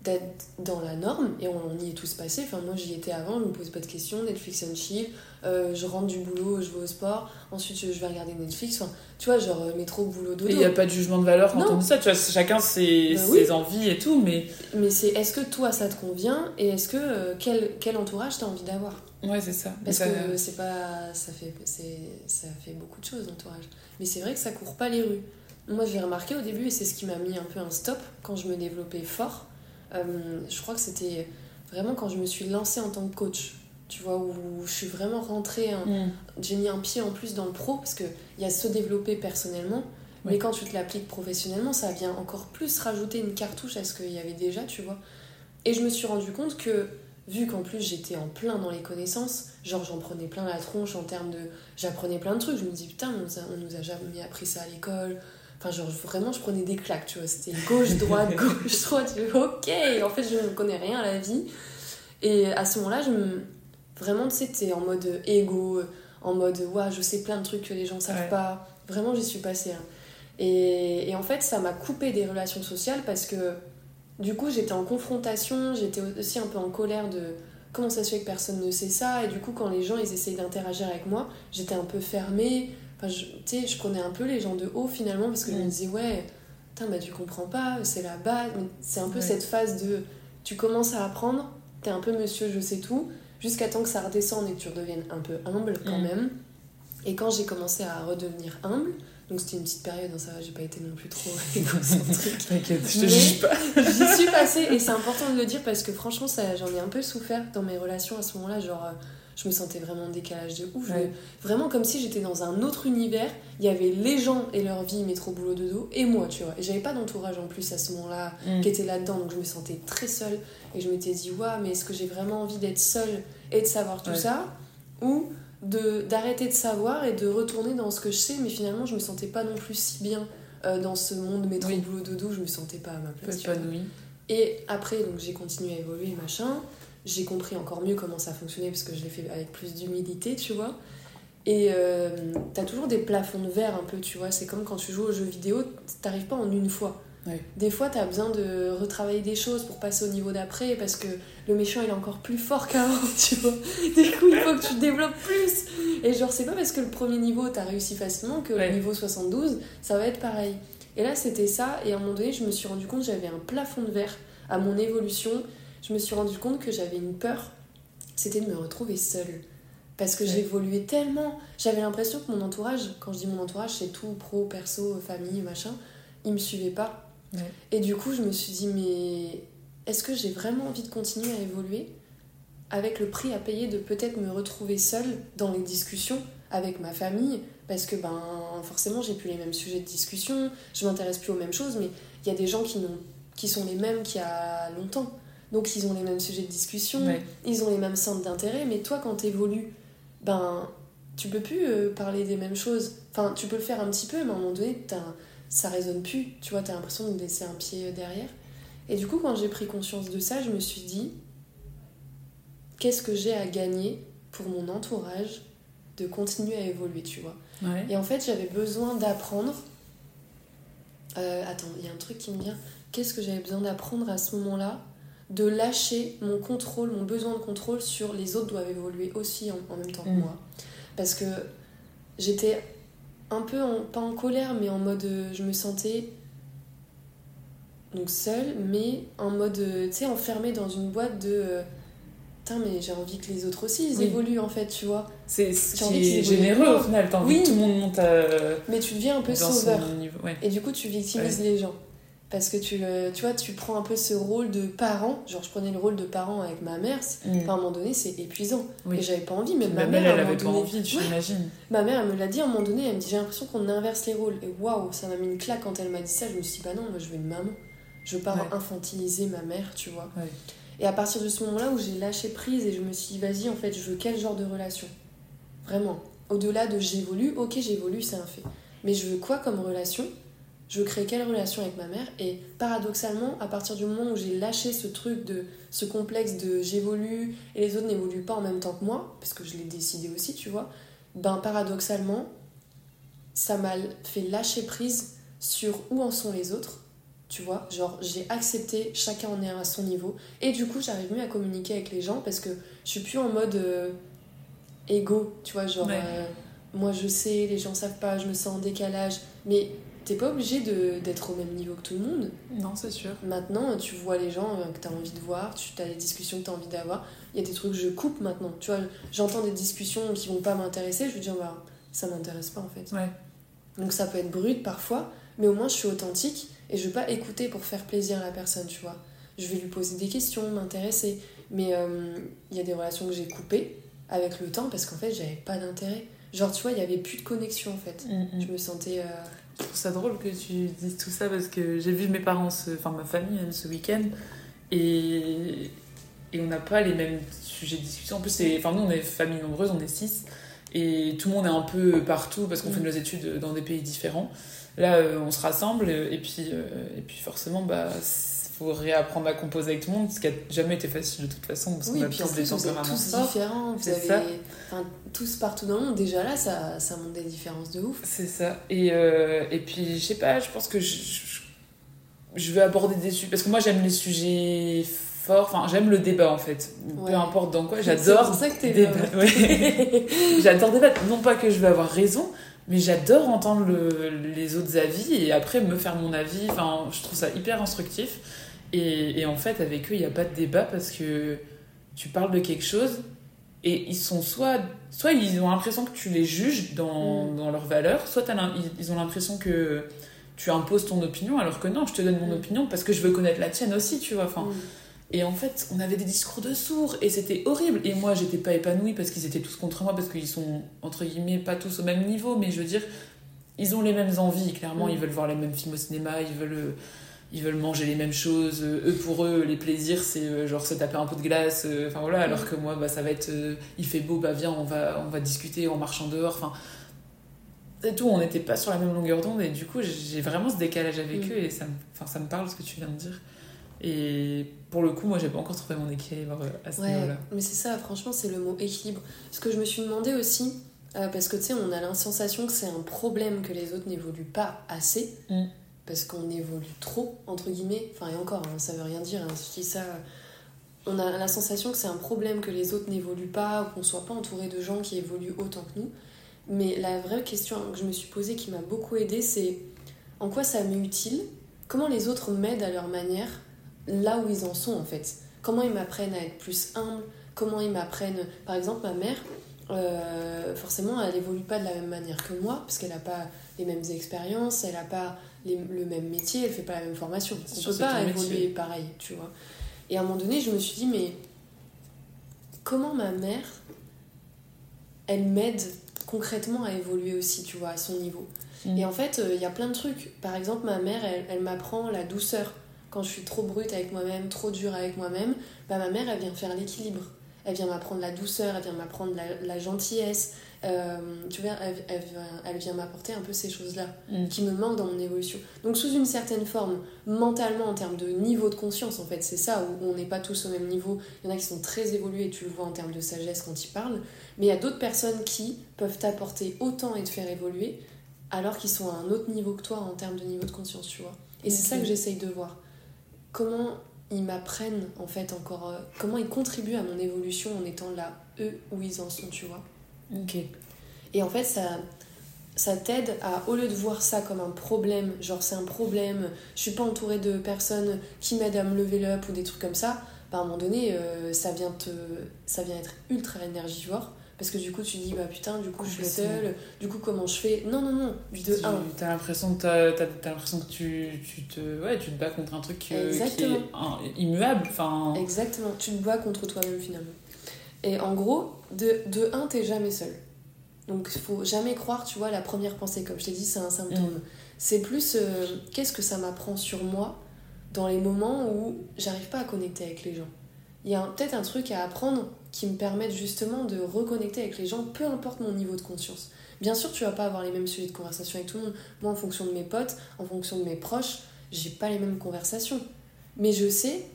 d'être dans la norme et on, on y est tous passés. Enfin, moi j'y étais avant, je me pose pas de questions. Netflix and chill, euh, je rentre du boulot, je vais au sport, ensuite je, je vais regarder Netflix. Enfin, tu vois, genre euh, métro, boulot, dodo. il n'y a pas de jugement de valeur quand Non. on dit ça, tu vois, chacun ses, Bah ses envies et tout, mais Mais c'est est-ce que toi ça te convient et est-ce que euh, quel, quel entourage t'as envie d'avoir? Ouais, c'est ça. Parce ça- que c'est pas. Ça fait, ça fait beaucoup de choses, l'entourage. Mais c'est vrai que ça court pas les rues. Moi, j'ai remarqué au début, et c'est ce qui m'a mis un peu un stop quand je me développais fort. Euh, je crois que c'était vraiment quand je me suis lancée en tant que coach. Tu vois, où je suis vraiment rentrée. hein. Mm. J'ai mis un pied en plus dans le pro, parce qu'il y a se développer personnellement. Mais quand tu te l'appliques professionnellement, ça vient encore plus rajouter une cartouche à ce qu'il y avait déjà, tu vois. Et je me suis rendu compte que, vu qu'en plus j'étais en plein dans les connaissances, genre j'en prenais plein la tronche en termes de. J'apprenais plein de trucs, je me dis putain, on nous a, on nous a jamais appris ça à l'école. Enfin, genre vraiment, je prenais des claques, tu vois. C'était gauche, droite, gauche, droite. Je ok, en fait, je ne connais rien à la vie. Et à ce moment-là, je me. Vraiment, tu sais, t'es en mode égo, en mode ouais, je sais plein de trucs que les gens savent Ouais. pas. Vraiment, j'y suis passée. hein. Et, et en fait, ça m'a coupé des relations sociales parce que du coup, j'étais en confrontation, j'étais aussi un peu en colère de comment ça se fait que personne ne sait ça? Et du coup, quand les gens ils essayaient d'interagir avec moi, j'étais un peu fermée. Enfin, je- tu sais, je prenais un peu les gens de haut finalement parce que je me disais, ouais, putain, bah tu comprends pas, c'est la base. Mais C'est un peu Ouais. cette phase de tu commences à apprendre, t'es un peu monsieur, je sais tout, jusqu'à temps que ça redescende et que tu redeviennes un peu humble quand même. Et quand j'ai commencé à redevenir humble, donc c'était une petite période, hein, ça va, j'ai pas été non plus trop égocentrique. T'inquiète, je te juge pas. J'y suis passée et c'est important de le dire parce que franchement, j'en ai un peu souffert dans mes relations à ce moment-là. Genre, euh, je me sentais vraiment en décalage de ouf. Ouais. vraiment comme si j'étais dans un autre univers. Il y avait les gens et leur vie, métro, boulot, dodo, et moi, tu vois. Et j'avais pas d'entourage en plus à ce moment-là Mm. qui était là-dedans, donc je me sentais très seule. Et je m'étais dit, waouh, mais est-ce que j'ai vraiment envie d'être seule et de savoir tout Ouais. ça? Ou de d'arrêter de savoir et de retourner dans ce que je sais, mais finalement, je me sentais pas non plus si bien euh, dans ce monde métro, Oui. boulot, dodo, je me sentais pas à ma place. Et après, donc j'ai continué à évoluer, machin. J'ai compris encore mieux comment ça fonctionnait parce que je l'ai fait avec plus d'humilité, tu vois. Et euh, t'as toujours des plafonds de verre un peu, tu vois. C'est comme quand tu joues aux jeux vidéo, t'arrives pas en une fois. Ouais. Des fois, t'as besoin de retravailler des choses pour passer au niveau d'après parce que le méchant il est encore plus fort qu'avant, tu vois. Du coup, il faut que tu développes plus. Et genre, c'est pas parce que le premier niveau t'as réussi facilement que Ouais. le niveau 72 ça va être pareil. Et là, c'était ça. Et à un moment donné, je me suis rendu compte que j'avais un plafond de verre à mon évolution. Je me suis rendu compte que j'avais une peur, c'était de me retrouver seule. Parce que j'évoluais tellement. J'avais l'impression que mon entourage, quand je dis mon entourage, c'est tout, pro, perso, famille, machin, il me suivait pas. Et du coup, je me suis dit, mais est-ce que j'ai vraiment envie de continuer à évoluer avec le prix à payer de peut-être me retrouver seule dans les discussions avec ma famille? Parce que ben forcément j'ai plus les mêmes sujets de discussion, je m'intéresse plus aux mêmes choses mais il y a des gens qui, qui sont les mêmes qu'il y a longtemps. Donc ils ont les mêmes sujets de discussion, ils ont les mêmes centres d'intérêt mais toi quand tu évolues, ben tu peux plus euh, parler des mêmes choses. Enfin, tu peux le faire un petit peu mais à un moment donné ça résonne plus, tu vois, tu as l'impression de laisser un pied derrière. Et du coup quand j'ai pris conscience de ça, je me suis dit qu'est-ce que j'ai à gagner pour mon entourage de continuer à évoluer, tu vois? Et en fait, j'avais besoin d'apprendre. Euh, attends, il y a un truc qui me vient. Qu'est-ce que j'avais besoin d'apprendre à ce moment-là De lâcher mon contrôle, mon besoin de contrôle sur les autres doivent évoluer aussi en, même temps que mm. moi. Parce que j'étais un peu, pas en colère, mais en mode. Je me sentais donc seule, mais en mode, tu sais, enfermée dans une boîte de. Euh, putain, mais j'ai envie que les autres aussi, ils évoluent en fait, tu vois. C'est généreux au final, t'as envie que tout le monde monte à. Mais tu deviens un peu sauveur. Et du coup, tu victimises les gens. Parce que tu, tu vois, tu prends un peu ce rôle de parent. Genre, je prenais le rôle de parent avec ma mère. Mm. à un moment donné, c'est épuisant. Et j'avais pas envie. Mais ma mère, elle, avait pas envie, j'imagine. Ma mère, elle me l'a dit à un moment donné. Elle me dit J'ai l'impression qu'on inverse les rôles. Et waouh, ça m'a mis une claque quand elle m'a dit ça. Je me suis dit Bah non, moi, je veux une maman. Je veux pas infantiliser ma mère, tu vois. Et à partir de ce moment-là où j'ai lâché prise et je me suis dit, vas-y, en fait, je veux quel genre de relation? Vraiment. Au-delà de j'évolue, ok, j'évolue, c'est un fait. Mais je veux quoi comme relation? Je veux créer quelle relation avec ma mère Et paradoxalement, à partir du moment où j'ai lâché ce truc de ce complexe de j'évolue et les autres n'évoluent pas en même temps que moi, parce que je l'ai décidé aussi, tu vois, ben paradoxalement, ça m'a fait lâcher prise sur où en sont les autres tu vois, genre j'ai accepté, chacun en est à son niveau. Et du coup, j'arrive mieux à communiquer avec les gens parce que je suis plus en mode euh, égo, tu vois, genre euh, moi je sais, les gens savent pas, je me sens en décalage. Mais t'es pas obligé d'être au même niveau que tout le monde. Non, c'est sûr. Maintenant, tu vois les gens euh, que t'as envie de voir, tu as des discussions que t'as envie d'avoir. Il y a des trucs que je coupe maintenant. Tu vois, j'entends des discussions qui vont pas m'intéresser, je veux dire, bah, ça m'intéresse pas en fait. Ouais. Donc ça peut être brut parfois, mais au moins je suis authentique et je veux pas écouter pour faire plaisir à la personne, tu vois. Je vais lui poser des questions, m'intéresser. Mais euh, il y a des relations que j'ai coupées avec le temps parce qu'en fait, j'avais pas d'intérêt. Genre, tu vois, il y avait plus de connexion en fait. Mm, mm. Je me sentais. Euh, je trouve ça drôle que tu dises tout ça parce que j'ai vu mes parents, enfin ma famille ce week-end et... et on n'a pas les mêmes sujets de discussion. En plus, enfin, nous on est famille nombreuse, on est six et tout le monde est un peu partout parce qu'on fait nos études dans des pays différents. Là, euh, on se rassemble et puis, euh, et puis forcément, bah, faut réapprendre à composer avec tout le monde, ce qui a jamais été facile de toute façon, parce oui, qu'on a tous des gens tous différents, vous avez enfin, tous partout dans le monde, déjà là, ça, ça montre des différences de ouf. C'est ça. Et, euh, et puis, je sais pas, je pense que je, je, veux aborder des sujets, parce que moi j'aime les sujets forts, enfin j'aime le débat en fait, peu importe dans quoi, j'adore débattre. j'adore débattre, non pas que je veux avoir raison, mais j'adore entendre le, les autres avis et après me faire mon avis. Enfin, je trouve ça hyper instructif. Et, et en fait, avec eux, il n'y a pas de débat parce que tu parles de quelque chose et ils sont soit, soit ils ont l'impression que tu les juges dans, mm. dans leurs valeurs, soit ils ont l'impression que tu imposes ton opinion alors que non, je te donne mon mm. opinion parce que je veux connaître la tienne aussi, tu vois. Enfin, mm. Et en fait, on avait des discours de sourds et c'était horrible. Et moi, j'étais pas épanouie parce qu'ils étaient tous contre moi, parce qu'ils sont, entre guillemets, pas tous au même niveau, mais je veux dire, ils ont les mêmes envies, clairement. Ils veulent voir les mêmes films au cinéma, ils veulent, ils veulent manger les mêmes choses. Eux, pour eux, les plaisirs, c'est euh, genre se taper un pot de glace. Euh, enfin voilà, alors que moi, bah, ça va être, euh, il fait beau, bah viens, on va, on va discuter en marchant dehors. Enfin, c'est tout, on n'était pas sur la même longueur d'onde et du coup, j'ai vraiment ce décalage avec mm. eux et ça me, ça me parle ce que tu viens de dire. Et pour le coup, moi, j'ai pas encore trouvé mon équilibre euh, à ce niveau-là. Mais c'est ça, franchement, c'est le mot équilibre. Ce que je me suis demandé aussi, euh, parce que tu sais, on a la sensation que c'est un problème que les autres n'évoluent pas assez, mm. Parce qu'on évolue trop, entre guillemets. Enfin, et encore, hein, ça veut rien dire, hein, si ça. On a la sensation que c'est un problème que les autres n'évoluent pas, ou qu'on soit pas entouré de gens qui évoluent autant que nous. Mais la vraie question que je me suis posée, qui m'a beaucoup aidée, c'est en quoi ça m'est utile? Comment les autres m'aident à leur manière là où ils en sont en fait? comment ils m'apprennent à être plus humble, comment ils m'apprennent. Par exemple, ma mère, euh, forcément, elle évolue pas de la même manière que moi, parce qu'elle n'a pas les mêmes expériences, elle n'a pas le même métier, elle fait pas la même formation. On peut pas évoluer pareil, tu vois. Et à un moment donné, je me suis dit, mais comment ma mère, elle m'aide concrètement à évoluer aussi, tu vois, à son niveau. Mm. Et en fait, euh, il y a plein de trucs. Par exemple, ma mère, elle, elle m'apprend la douceur. Quand je suis trop brute avec moi-même, trop dure avec moi-même, bah, ma mère, elle vient faire l'équilibre. Elle vient m'apprendre la douceur, elle vient m'apprendre la, la, gentillesse. Euh, tu vois, elle, elle, vient m'apporter un peu ces choses-là mm. qui me manquent dans mon évolution. Donc, sous une certaine forme, mentalement, en termes de niveau de conscience, en fait, c'est ça où on n'est pas tous au même niveau. Il y en a qui sont très évolués, tu le vois en termes de sagesse quand ils parlent. Mais il y a d'autres personnes qui peuvent t'apporter autant et te faire évoluer alors qu'ils sont à un autre niveau que toi en termes de niveau de conscience, tu vois. Et c'est ça que j'essaye de voir. Comment ils m'apprennent, en fait, encore... Euh, comment ils contribuent à mon évolution en étant là, eux, où ils en sont, tu vois. Ok. Et en fait, ça, ça t'aide à, au lieu de voir ça comme un problème, genre c'est un problème, je suis pas entourée de personnes qui m'aident à me lever up ou des trucs comme ça, bah, à un moment donné, euh, ça, vient te, ça vient être ultra énergivore parce que du coup tu dis bah putain du coup je suis seule du coup comment je fais? Non non non de tu, t'as l'impression que t'as, t'as, l'impression que tu, tu te ouais tu te bats contre un truc qui est immuable enfin. Exactement. Tu te bats contre toi-même finalement et en gros de, de un t'es jamais seul donc il faut jamais croire tu vois la première pensée comme je t'ai dit c'est un symptôme mm. c'est plus euh, qu'est-ce que ça m'apprend sur moi dans les moments où j'arrive pas à connecter avec les gens? Il y a peut-être un truc à apprendre qui me permettent justement de reconnecter avec les gens, peu importe mon niveau de conscience. Bien sûr, tu vas pas avoir les mêmes sujets de conversation avec tout le monde. Moi, en fonction de mes potes, en fonction de mes proches, j'ai pas les mêmes conversations. Mais je sais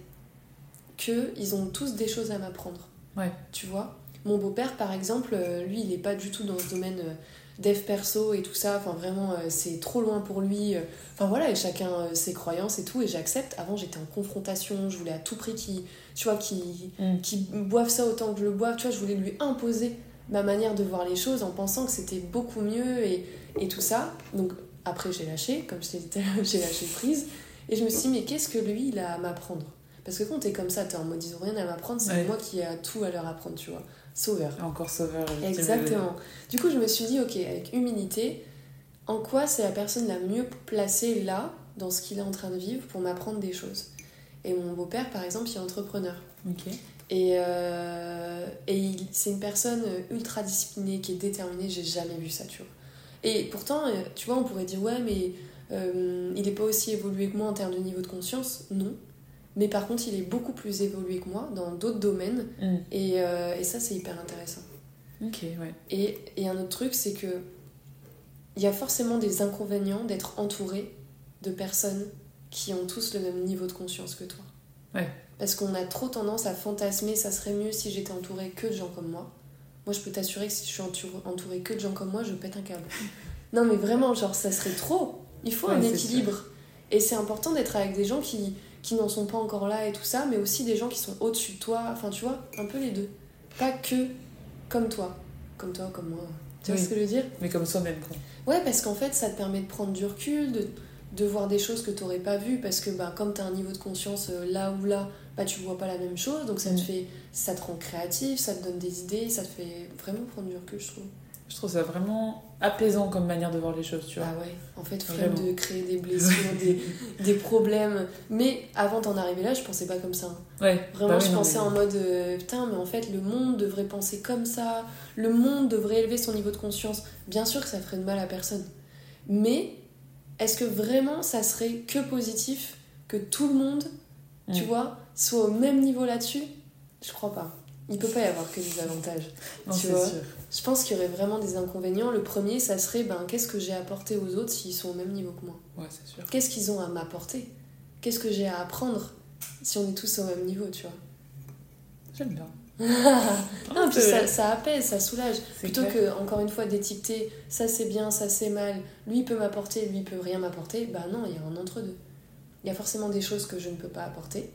qu'ils ont tous des choses à m'apprendre. Ouais. Tu vois Mon beau-père, par exemple, euh, lui, il n'est pas du tout dans ce domaine euh, dev perso et tout ça. Enfin, vraiment, euh, c'est trop loin pour lui. Enfin, voilà, et chacun ses croyances et tout. Et j'accepte. Avant, j'étais en confrontation. Je voulais à tout prix qu'il tu vois, qui, mm. qui boivent ça autant que je le boive. Tu vois, je voulais lui imposer ma manière de voir les choses en pensant que c'était beaucoup mieux et, et, tout ça. Donc après, j'ai lâché, comme je t'ai dit j'ai lâché prise. Et je me suis dit, mais qu'est-ce que lui, il a à m'apprendre? Parce que quand t'es comme ça, t'es en mode, ils ont rien à m'apprendre, c'est moi qui ai tout à leur apprendre, tu vois. Sauveur. Encore sauveur. Exactement. Du coup, je me suis dit, ok, avec humilité, en quoi c'est la personne la mieux placée là, dans ce qu'il est en train de vivre, pour m'apprendre des choses? Et mon beau-père, par exemple, il est entrepreneur. Et, euh, et c'est une personne ultra disciplinée, qui est déterminée. J'ai jamais vu ça, tu vois. Et pourtant, euh, tu vois, on pourrait dire, ouais, mais euh, il n'est pas aussi évolué que moi en termes de niveau de conscience? Non. Mais par contre, il est beaucoup plus évolué que moi dans d'autres domaines. Mm. Et, et, ça, c'est hyper intéressant. Ok, ouais. Et, et un autre truc, c'est que il y a forcément des inconvénients d'être entouré de personnes qui ont tous le même niveau de conscience que toi. Ouais. Parce qu'on a trop tendance à fantasmer, ça serait mieux si j'étais entourée que de gens comme moi. Moi, je peux t'assurer que si je suis entourée que de gens comme moi, je pète un câble. non, mais vraiment, genre, ça serait trop. Il faut un équilibre. Et c'est important d'être avec des gens qui, qui n'en sont pas encore là et tout ça, mais aussi des gens qui sont au-dessus de toi. Enfin, tu vois, un peu les deux. Pas que comme toi. Comme toi, comme moi. Tu vois ce que je veux dire? Mais comme soi-même, quoi. Ouais, parce qu'en fait, ça te permet de prendre du recul, de de voir des choses que tu n'aurais pas vues parce que bah, comme tu as un niveau de conscience euh, là ou là, bah, tu vois pas la même chose. Donc ça te, fait, ça te rend créatif, ça te donne des idées, ça te fait vraiment prendre du recul, je trouve. Je trouve ça vraiment apaisant comme manière de voir les choses, tu vois. Ah ouais, en fait, flemme de créer des blessures, des, des, problèmes. Mais avant d'en arriver là, je pensais pas comme ça. Ouais. Vraiment, bah je pensais en mode euh, putain, mais en fait, le monde devrait penser comme ça, le monde devrait élever son niveau de conscience. Bien sûr que ça ferait de mal à personne. Mais est-ce que vraiment ça serait que positif que tout le monde, tu vois, soit au même niveau là-dessus? Je crois pas. Il peut pas y avoir que des avantages. tu vois Je pense qu'il y aurait vraiment des inconvénients. Le premier, ça serait ben, qu'est-ce que j'ai apporté aux autres s'ils sont au même niveau que moi? Ouais, c'est sûr. Qu'est-ce qu'ils ont à m'apporter? Qu'est-ce que j'ai à apprendre si on est tous au même niveau, tu vois? J'aime bien. non, puis ça, ça, apaise, ça soulage. Plutôt que, encore une fois, d'étiqueter ça c'est bien, ça c'est mal, lui peut m'apporter, lui peut rien m'apporter, bah non, il y a un entre-deux. Il y a forcément des choses que je ne peux pas apporter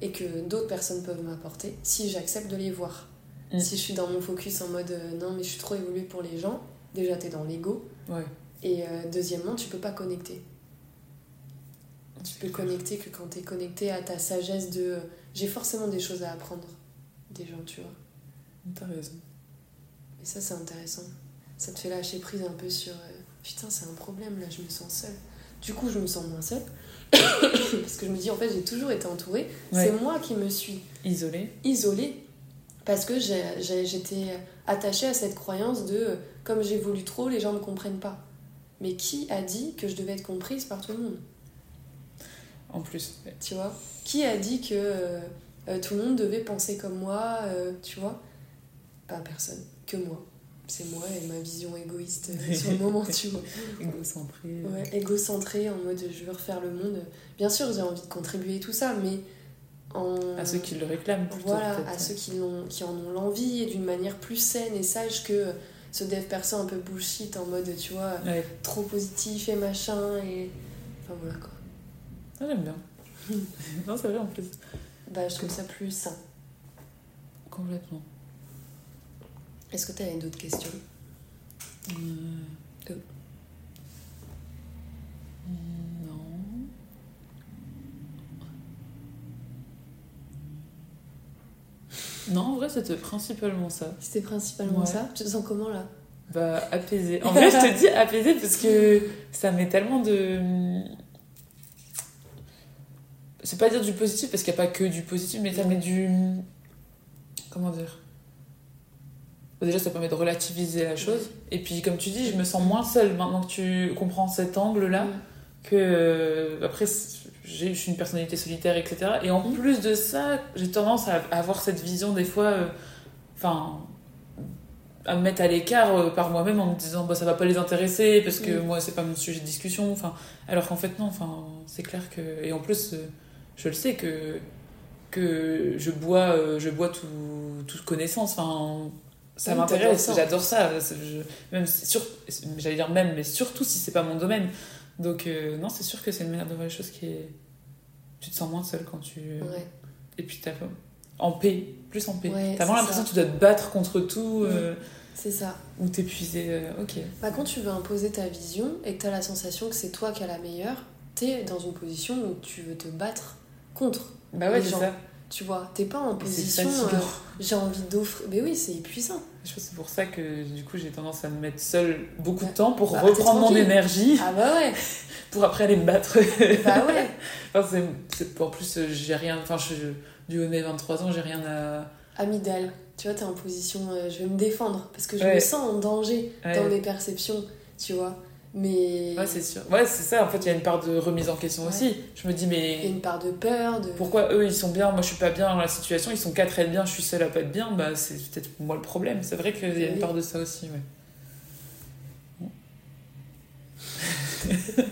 et que d'autres personnes peuvent m'apporter si j'accepte de les voir. Mm. Si je suis dans mon focus en mode euh, non, mais je suis trop évoluée pour les gens, déjà t'es dans l'ego. Ouais. Et euh, deuxièmement, tu peux pas connecter. Tu peux connecter que quand t'es connecté à ta sagesse de j'ai forcément des choses à apprendre des gens, tu vois. T'as raison. Et ça, c'est intéressant. Ça te fait lâcher prise un peu sur. euh, Putain, c'est un problème là, je me sens seule. Du coup, je me sens moins seule. Parce que je me dis, en fait, j'ai toujours été entourée. Ouais. C'est moi qui me suis Isolé. isolée parce que j'étais attachée à cette croyance de euh, comme j'évolue trop, les gens ne comprennent pas. Mais qui a dit que je devais être comprise par tout le monde? En plus. ouais. Tu vois? Qui a dit que euh, euh, tout le monde devait penser comme moi euh, Tu vois? Pas personne, que moi. C'est moi et ma vision égoïste sur le moment, tu vois. Égocentré. Ouais, égocentré en mode je veux refaire le monde. Bien sûr, j'ai envie de contribuer et tout ça, mais en. À ceux qui le réclament plutôt. Voilà, à ceux qui, l'ont- qui en ont l'envie et d'une manière plus saine et sage que ce dev perso un peu bullshit en mode, tu vois, Ouais. trop positif et machin et. Enfin voilà quoi. Ah, j'aime bien. non, c'est vrai en plus. Bah, je trouve ça plus sain. Complètement. Est-ce que tu as d'autres questions? Euh, Euh. Non. Non, en vrai, c'était principalement ça. C'était principalement Ouais. ça? Tu te sens comment là? Bah, apaisé. En vrai, je te dis apaisé parce que ça met tellement de. C'est pas dire du positif parce qu'il n'y a pas que du positif, mais ça met du. Comment dire? Déjà, ça permet de relativiser la chose. Et puis, comme tu dis, je me sens moins seule maintenant que tu comprends cet angle-là. Mm. que euh, après je suis une personnalité solitaire etc et en Mhm. plus de ça j'ai tendance à avoir cette vision des fois euh, enfin à me mettre à l'écart euh, par moi-même en me disant bah ça va pas les intéresser parce que Mhm. moi c'est pas mon sujet de discussion enfin alors qu'en fait non enfin c'est clair que et en plus euh, je le sais que que je bois je bois tout toute connaissance enfin ça Oui, m'intéresse j'adore ça je- même sur j'allais dire même mais surtout si c'est pas mon domaine donc euh, non c'est sûr que c'est une manière de voir les choses qui est tu te sens moins seul quand tu Ouais. et puis t'as en paix plus en paix Ouais, t'as vraiment l'impression que tu dois te battre contre tout euh, C'est ça. ou t'épuiser euh, ok Bah, quand tu veux imposer ta vision et que tu as la sensation que c'est toi qui as la meilleure, t'es dans une position où tu veux te battre contre. bah ouais c'est ça Tu vois, t'es pas en position. euh, j'ai envie d'offrir. Mais oui, c'est épuisant. je pense que c'est pour ça que du coup j'ai tendance à me mettre seule beaucoup de Ouais. temps pour Bah, reprendre mon énergie Ah bah ouais, pour après aller me battre bah ouais. enfin, c'est, c'est- en plus j'ai rien enfin je, du haut de mes 23 ans j'ai rien à Amygdale, tu vois, t'es en position. euh, je vais me défendre parce que je Ouais. me sens en danger Ouais. dans mes perceptions, tu vois. Mais ouais c'est sûr ouais c'est ça en fait il y a une part de remise en question Ouais. aussi je me dis il y a mais une part de peur, de. pourquoi eux ils sont bien? Moi je suis pas bien dans la situation ils sont quatre à être bien je suis seule à pas être bien bah c'est peut-être moi le problème c'est vrai qu'il y a une Oui. part de ça aussi ouais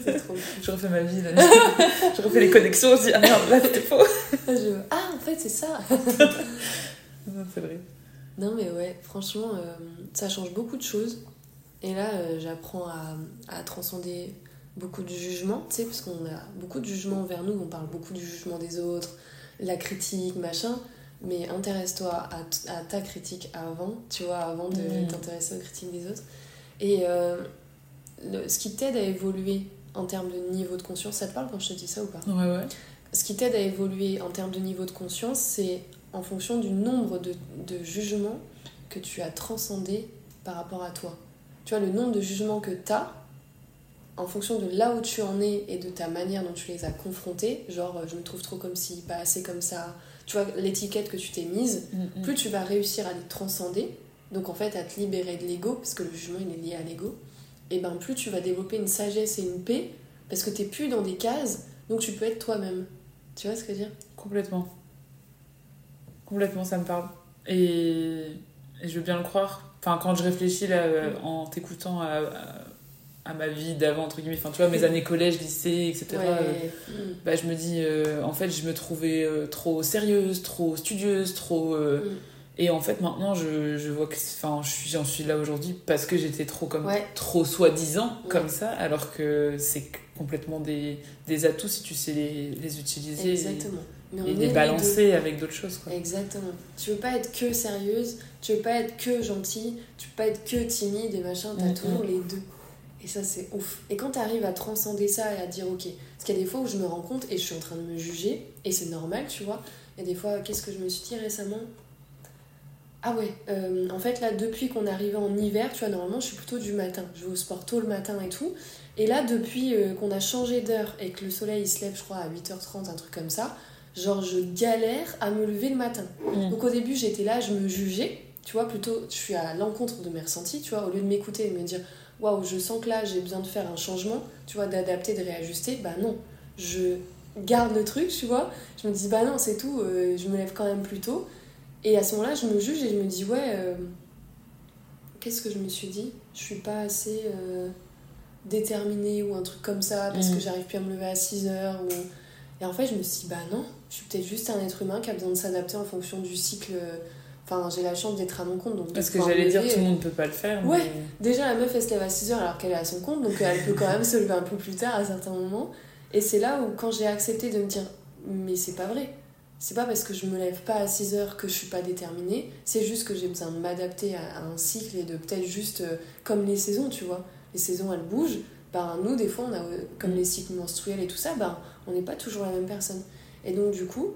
C'est trop. je refais ma vie là je refais les connexions je dis ah merde là c'était faux Je- Ah, en fait, c'est ça. Non, c'est vrai Non, mais ouais, franchement, euh, ça change beaucoup de choses. Et là, euh, j'apprends à, à transcender beaucoup de jugements, tu sais, parce qu'on a beaucoup de jugements envers nous, on parle beaucoup du jugement des autres, la critique, machin. Mais intéresse-toi à, ta critique avant, tu vois, avant de t'intéresser aux critiques des autres. Et euh, le- ce qui t'aide à évoluer en termes de niveau de conscience, ça te parle quand je te dis ça ou pas? Ouais ouais ce qui t'aide à évoluer en termes de niveau de conscience, c'est en fonction du nombre de, de jugements que tu as transcendés par rapport à toi. Tu vois, le nombre de jugements que tu as, en fonction de là où tu en es et de ta manière dont tu les as confrontés, genre euh, je me trouve trop comme ci, pas assez comme ça, tu vois, l'étiquette que tu t'es mise, Mm, mm. plus tu vas réussir à les transcender, donc en fait à te libérer de l'ego, parce que le jugement il est lié à l'ego, et ben plus tu vas développer une sagesse et une paix, parce que t'es plus dans des cases, donc tu peux être toi-même. Tu vois ce que je veux dire? Complètement. Complètement, ça me parle. Et, et je veux bien le croire. Enfin, quand je réfléchis là, euh, en t'écoutant à, à, à ma vie d'avant, entre guillemets, enfin, tu vois, mes années collège, lycée, etc., euh, Mm. bah, je me dis, euh, en fait, je me trouvais euh, trop sérieuse, trop studieuse, trop. euh, Mm. Et en fait, maintenant, je, je vois que enfin, j'en suis là aujourd'hui parce que j'étais trop comme Ouais. trop soi-disant Ouais. comme ça, alors que c'est complètement des, des atouts si tu sais les, les utiliser Exactement. Mais et les balancer avec d'autres choses. Quoi. Exactement. Tu veux pas être que sérieuse, tu veux pas être que gentille, tu veux pas être que timide et machin, t'as toujours les deux. Et ça, c'est ouf. Et quand t'arrives à transcender ça et à dire, ok, parce qu'il y a des fois où je me rends compte et je suis en train de me juger, et c'est normal, tu vois, Et des fois, qu'est-ce que je me suis dit récemment? Ah ouais, euh, en fait là, depuis qu'on est arrivé en hiver, tu vois, normalement je suis plutôt du matin. Je vais au sport tôt le matin et tout. Et là, depuis euh, qu'on a changé d'heure et que le soleil il se lève, je crois, à 8h30, un truc comme ça, genre je galère à me lever le matin. Mm. Donc au début, j'étais là, je me jugeais, tu vois, plutôt, je suis à l'encontre de mes ressentis, tu vois, au lieu de m'écouter et me dire, waouh, je sens que là, j'ai besoin de faire un changement, tu vois, d'adapter, de réajuster, bah non, je garde le truc, tu vois, je me dis, bah non, c'est tout, euh, je me lève quand même plus tôt. Et à ce moment-là, je me juge et je me dis, ouais, euh, qu'est-ce que je me suis dit? Je suis pas assez euh, déterminée ou un truc comme ça parce Mm. que j'arrive plus à me lever à 6 heures. Ou... Et en fait, je me suis dit, bah non, je suis peut-être juste un être humain qui a besoin de s'adapter en fonction du cycle. Enfin, j'ai la chance d'être à mon compte. Donc Parce que j'allais dire, tout le monde peut pas le faire. Ouais. mais- Déjà, la meuf, elle se lève à 6 heures alors qu'elle est à son compte, donc elle peut quand même se lever un peu plus tard à certains moments. Et c'est là où, quand j'ai accepté de me dire, mais c'est pas vrai. C'est pas parce que je me lève pas à 6 heures que je suis pas déterminée, c'est juste que j'ai besoin de m'adapter à, un cycle et de peut-être juste, euh, comme les saisons, tu vois. Les saisons, elles bougent. Ben, nous, des fois, on a, euh, comme les cycles menstruels et tout ça, ben, on n'est pas toujours la même personne. Et donc, du coup,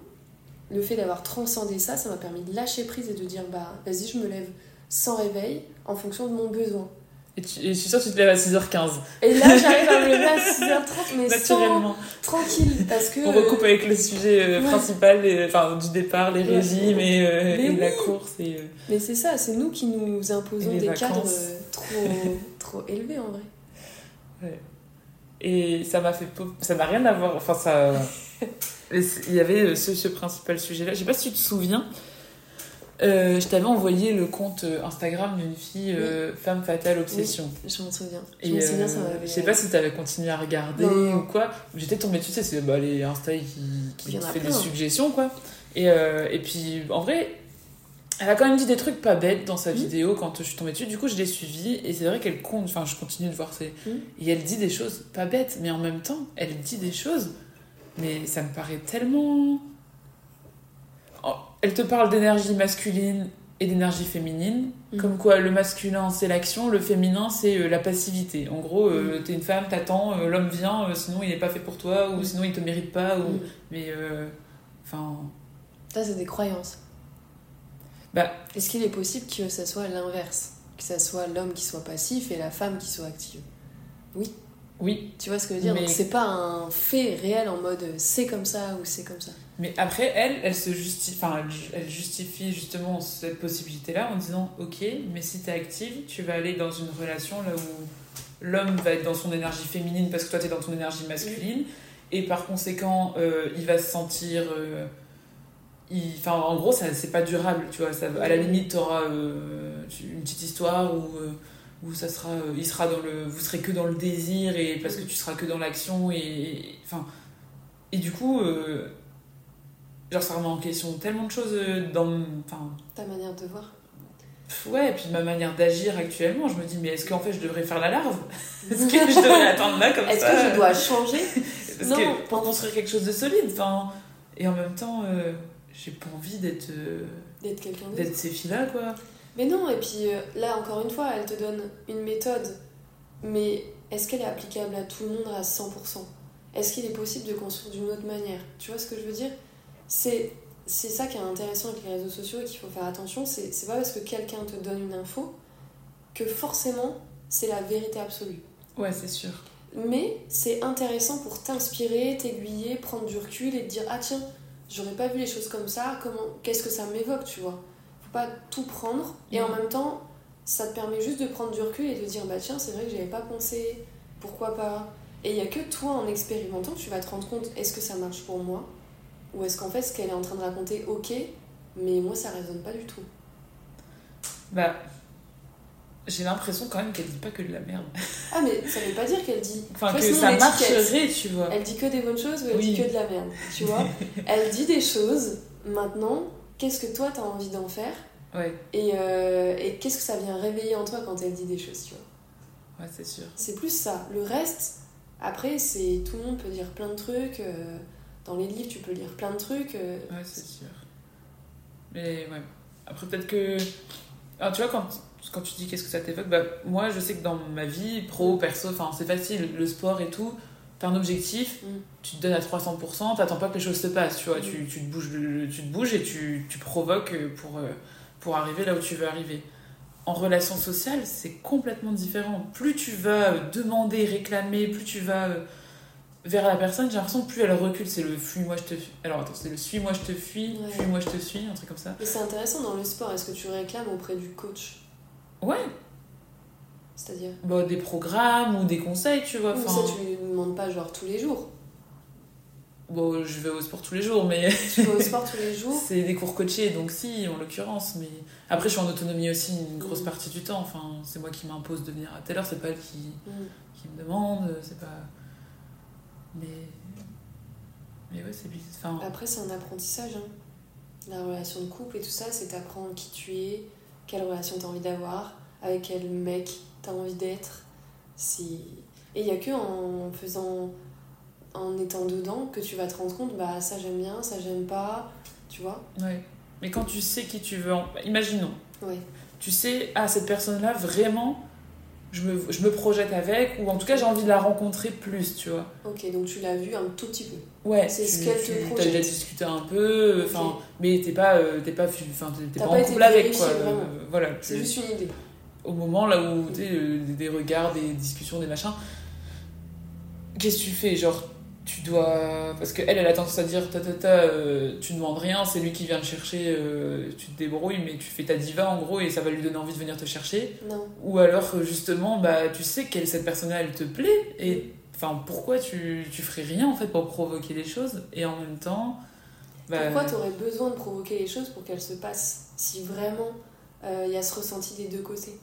le fait d'avoir transcendé ça, ça m'a permis de lâcher prise et de dire, bah, vas-y, je me lève sans réveil en fonction de mon besoin. Et, tu- et je suis sûre que tu te lèves à 6h15, Et là, j'arrive à me lever à 6h30, mais sans, naturellement. tranquille, parce que... On recoupe avec le sujet euh, ouais. principal les- enfin, du départ, les Ouais. régimes et, euh, et la course. Et, euh, Mais c'est ça, c'est nous qui nous imposons des cadres vacances. euh, trop, trop élevés, en vrai. Et ça m'a fait. Ça n'a rien à voir. Enfin, ça. Il y avait euh, ce, ce principal sujet-là. Je sais pas si tu te souviens. euh, je t'avais envoyé le compte euh, Instagram d'une fille, euh, Femme Fatale Obsession. Je m'en souviens. Je m'en souviens, euh, ça m'avait... je sais pas si t'avais continué à regarder Non. ou quoi. J'étais tombée dessus, c'est bah, les Insta qui, qui te fait des suggestions, quoi. Et, et puis, en vrai, elle a quand même dit des trucs pas bêtes dans sa Mhm. vidéo quand je suis tombée dessus. Du coup, je l'ai suivie et c'est vrai qu'elle compte. Enfin, je continue de voir ses. Mhm. Et elle dit des choses pas bêtes, mais en même temps, elle dit des choses. Mais ça me paraît tellement. Oh, Elle te parle d'énergie masculine et d'énergie féminine. Mhm. Comme quoi, le masculin, c'est l'action, le féminin, c'est euh, la passivité. En gros, euh, t'es une femme, t'attends, euh, l'homme vient, euh, sinon il est pas fait pour toi, ou Mhm. sinon il te mérite pas, ou... Mm. Mais, euh, enfin... Ça, c'est des croyances. Bah, Est-ce qu'il est possible que ça soit l'inverse? Que ça soit l'homme qui soit passif et la femme qui soit active? Oui. Tu vois ce que je veux dire? Mais- Donc c'est pas un fait réel en mode euh, c'est comme ça ou c'est comme ça. Mais après, elle, elle se justifie, enfin, elle, justifie justement cette possibilité-là en disant, ok, mais si t'es active, tu vas aller dans une relation là où l'homme va être dans son énergie féminine parce que toi t'es dans ton énergie masculine, et par conséquent, euh, il va se sentir, euh, il- enfin, en gros, ça c'est pas durable, tu vois. Ça, à la limite, t'auras euh, une petite histoire où euh, où ça sera, euh, il sera dans le, vous serez que dans le désir et parce que tu seras que dans l'action et, enfin, et du coup. euh, Genre, ça remet en question tellement de choses euh, dans. Enfin, Ta manière de voir ouais, et puis ma manière d'agir actuellement. Je me dis, mais est-ce qu'en fait je devrais faire la larve? Est-ce que je devrais attendre là comme Est-ce ça? que je dois changer? Non. que pour construire quelque chose de solide, enfin. Et en même temps, euh, j'ai pas envie d'être euh, d'être quelqu'un d'autre d'être ces filles-là, quoi. Mais non, et puis euh, là, encore une fois, elle te donne une méthode, mais est-ce qu'elle est applicable à tout le monde à 100% Est-ce qu'il est possible de construire d'une autre manière? Tu vois ce que je veux dire? C'est c'est ça qui est intéressant avec les réseaux sociaux et qu'il faut faire attention, c'est c'est pas parce que quelqu'un te donne une info que forcément c'est la vérité absolue. Ouais, c'est sûr. Mais c'est intéressant pour t'inspirer, t'aiguiller, prendre du recul et te dire ah tiens, j'aurais pas vu les choses comme ça, comment qu'est-ce que ça m'évoque, tu vois? Pas tout prendre et en même temps, ça te permet juste de prendre du recul et de dire bah tiens, c'est vrai que j'avais pas pensé, pourquoi pas? Et il y a que toi en expérimentant, tu vas te rendre compte est-ce que ça marche pour moi? Ou est-ce qu'en fait ce qu'elle est en train de raconter OK, mais moi ça résonne pas du tout. Bah. J'ai l'impression quand même qu'elle dit pas que de la merde. Ah mais ça veut pas dire qu'elle dit Enfin, que ça marcherait, tu vois. Elle dit que des bonnes choses ou elle Oui. dit que de la merde, tu vois? Elle dit des choses, maintenant, qu'est-ce que toi t'as envie d'en faire Ouais, Et, euh, et qu'est-ce que ça vient réveiller en toi quand elle dit des choses, tu vois? Ouais, c'est sûr. C'est plus ça. Le reste, après, c'est tout le monde peut dire plein de trucs. euh, dans les livres, tu peux lire plein de trucs. euh, Ouais, c'est sûr. Mais ouais. Après, peut-être que. Alors, tu vois, quand, quand tu dis qu'est-ce que ça t'évoque, bah, moi, je sais que dans ma vie, pro, perso, enfin, c'est facile, le sport et tout. T'as un objectif, Mm. tu te donnes à 300%, t'attends pas que les choses se passent, tu vois. Mm. Tu, tu, te bouges, tu te bouges et tu, tu provoques pour, euh, pour arriver là où tu veux arriver. En relation sociale, c'est complètement différent. Plus tu vas euh, demander, réclamer, plus tu vas euh, vers la personne, j'ai l'impression que plus elle recule. C'est le fuis-moi, je te fuis. Alors attends, c'est le suis-moi, je te fuis, Ouais. fuis-moi, je te suis, un truc comme ça. Mais c'est intéressant dans le sport. Est-ce que tu réclames auprès du coach? Ouais, C'est-à-dire bah, des programmes ou des conseils, tu vois. Enfin, ça, tu lui demandes pas genre tous les jours. bon, je vais au sport tous les jours, mais Tu vas au sport tous les jours. c'est des cours coachés, donc si, en l'occurrence. Mais après, je suis en autonomie aussi une grosse Mm. partie du temps. Enfin, c'est moi qui m'impose de venir à telle heure, c'est pas elle qui, Mm. qui me demande, c'est pas. Mais. Mais ouais, c'est. Enfin, Après, c'est un apprentissage. hein. La relation de couple et tout ça, c'est t'apprendre qui tu es, quelle relation t'as envie d'avoir, avec quel mec t'as envie d'être. Si... Et il y a que en faisant. en étant dedans que tu vas te rendre compte, bah ça j'aime bien, ça j'aime pas, tu vois ouais. Mais quand tu sais qui tu veux. en- Imaginons, Ouais. tu sais, ah, cette personne-là, vraiment, je me, je me projette avec, ou en tout cas, j'ai envie de la rencontrer plus, tu vois. Ok, donc tu l'as vu un tout petit peu. Ouais, C'est ce qu'elle te tu- t'as projette. déjà discuté un peu, enfin, mais t'es pas, euh, t'es pas, enfin, t'es- pas, pas en couple avec, quoi. Euh, voilà, C'est juste une idée. Au moment là où tu sais, euh, des, regards, des discussions, des machins, qu'est-ce que tu fais? Genre, tu dois. Parce qu'elle, elle a tendance à dire ta ta ta, euh, tu demandes rien, c'est lui qui vient te chercher, euh, tu te débrouilles, mais tu fais ta diva en gros et ça va lui donner envie de venir te chercher. Non. Ou alors, euh, justement, bah, tu sais que cette personne-là, elle te plaît et. Enfin, pourquoi tu, tu ferais rien en fait pour provoquer les choses? Et en même temps. bah, Pourquoi t'aurais besoin de provoquer les choses pour qu'elles se passent si vraiment euh, il y a ce ressenti des deux côtés?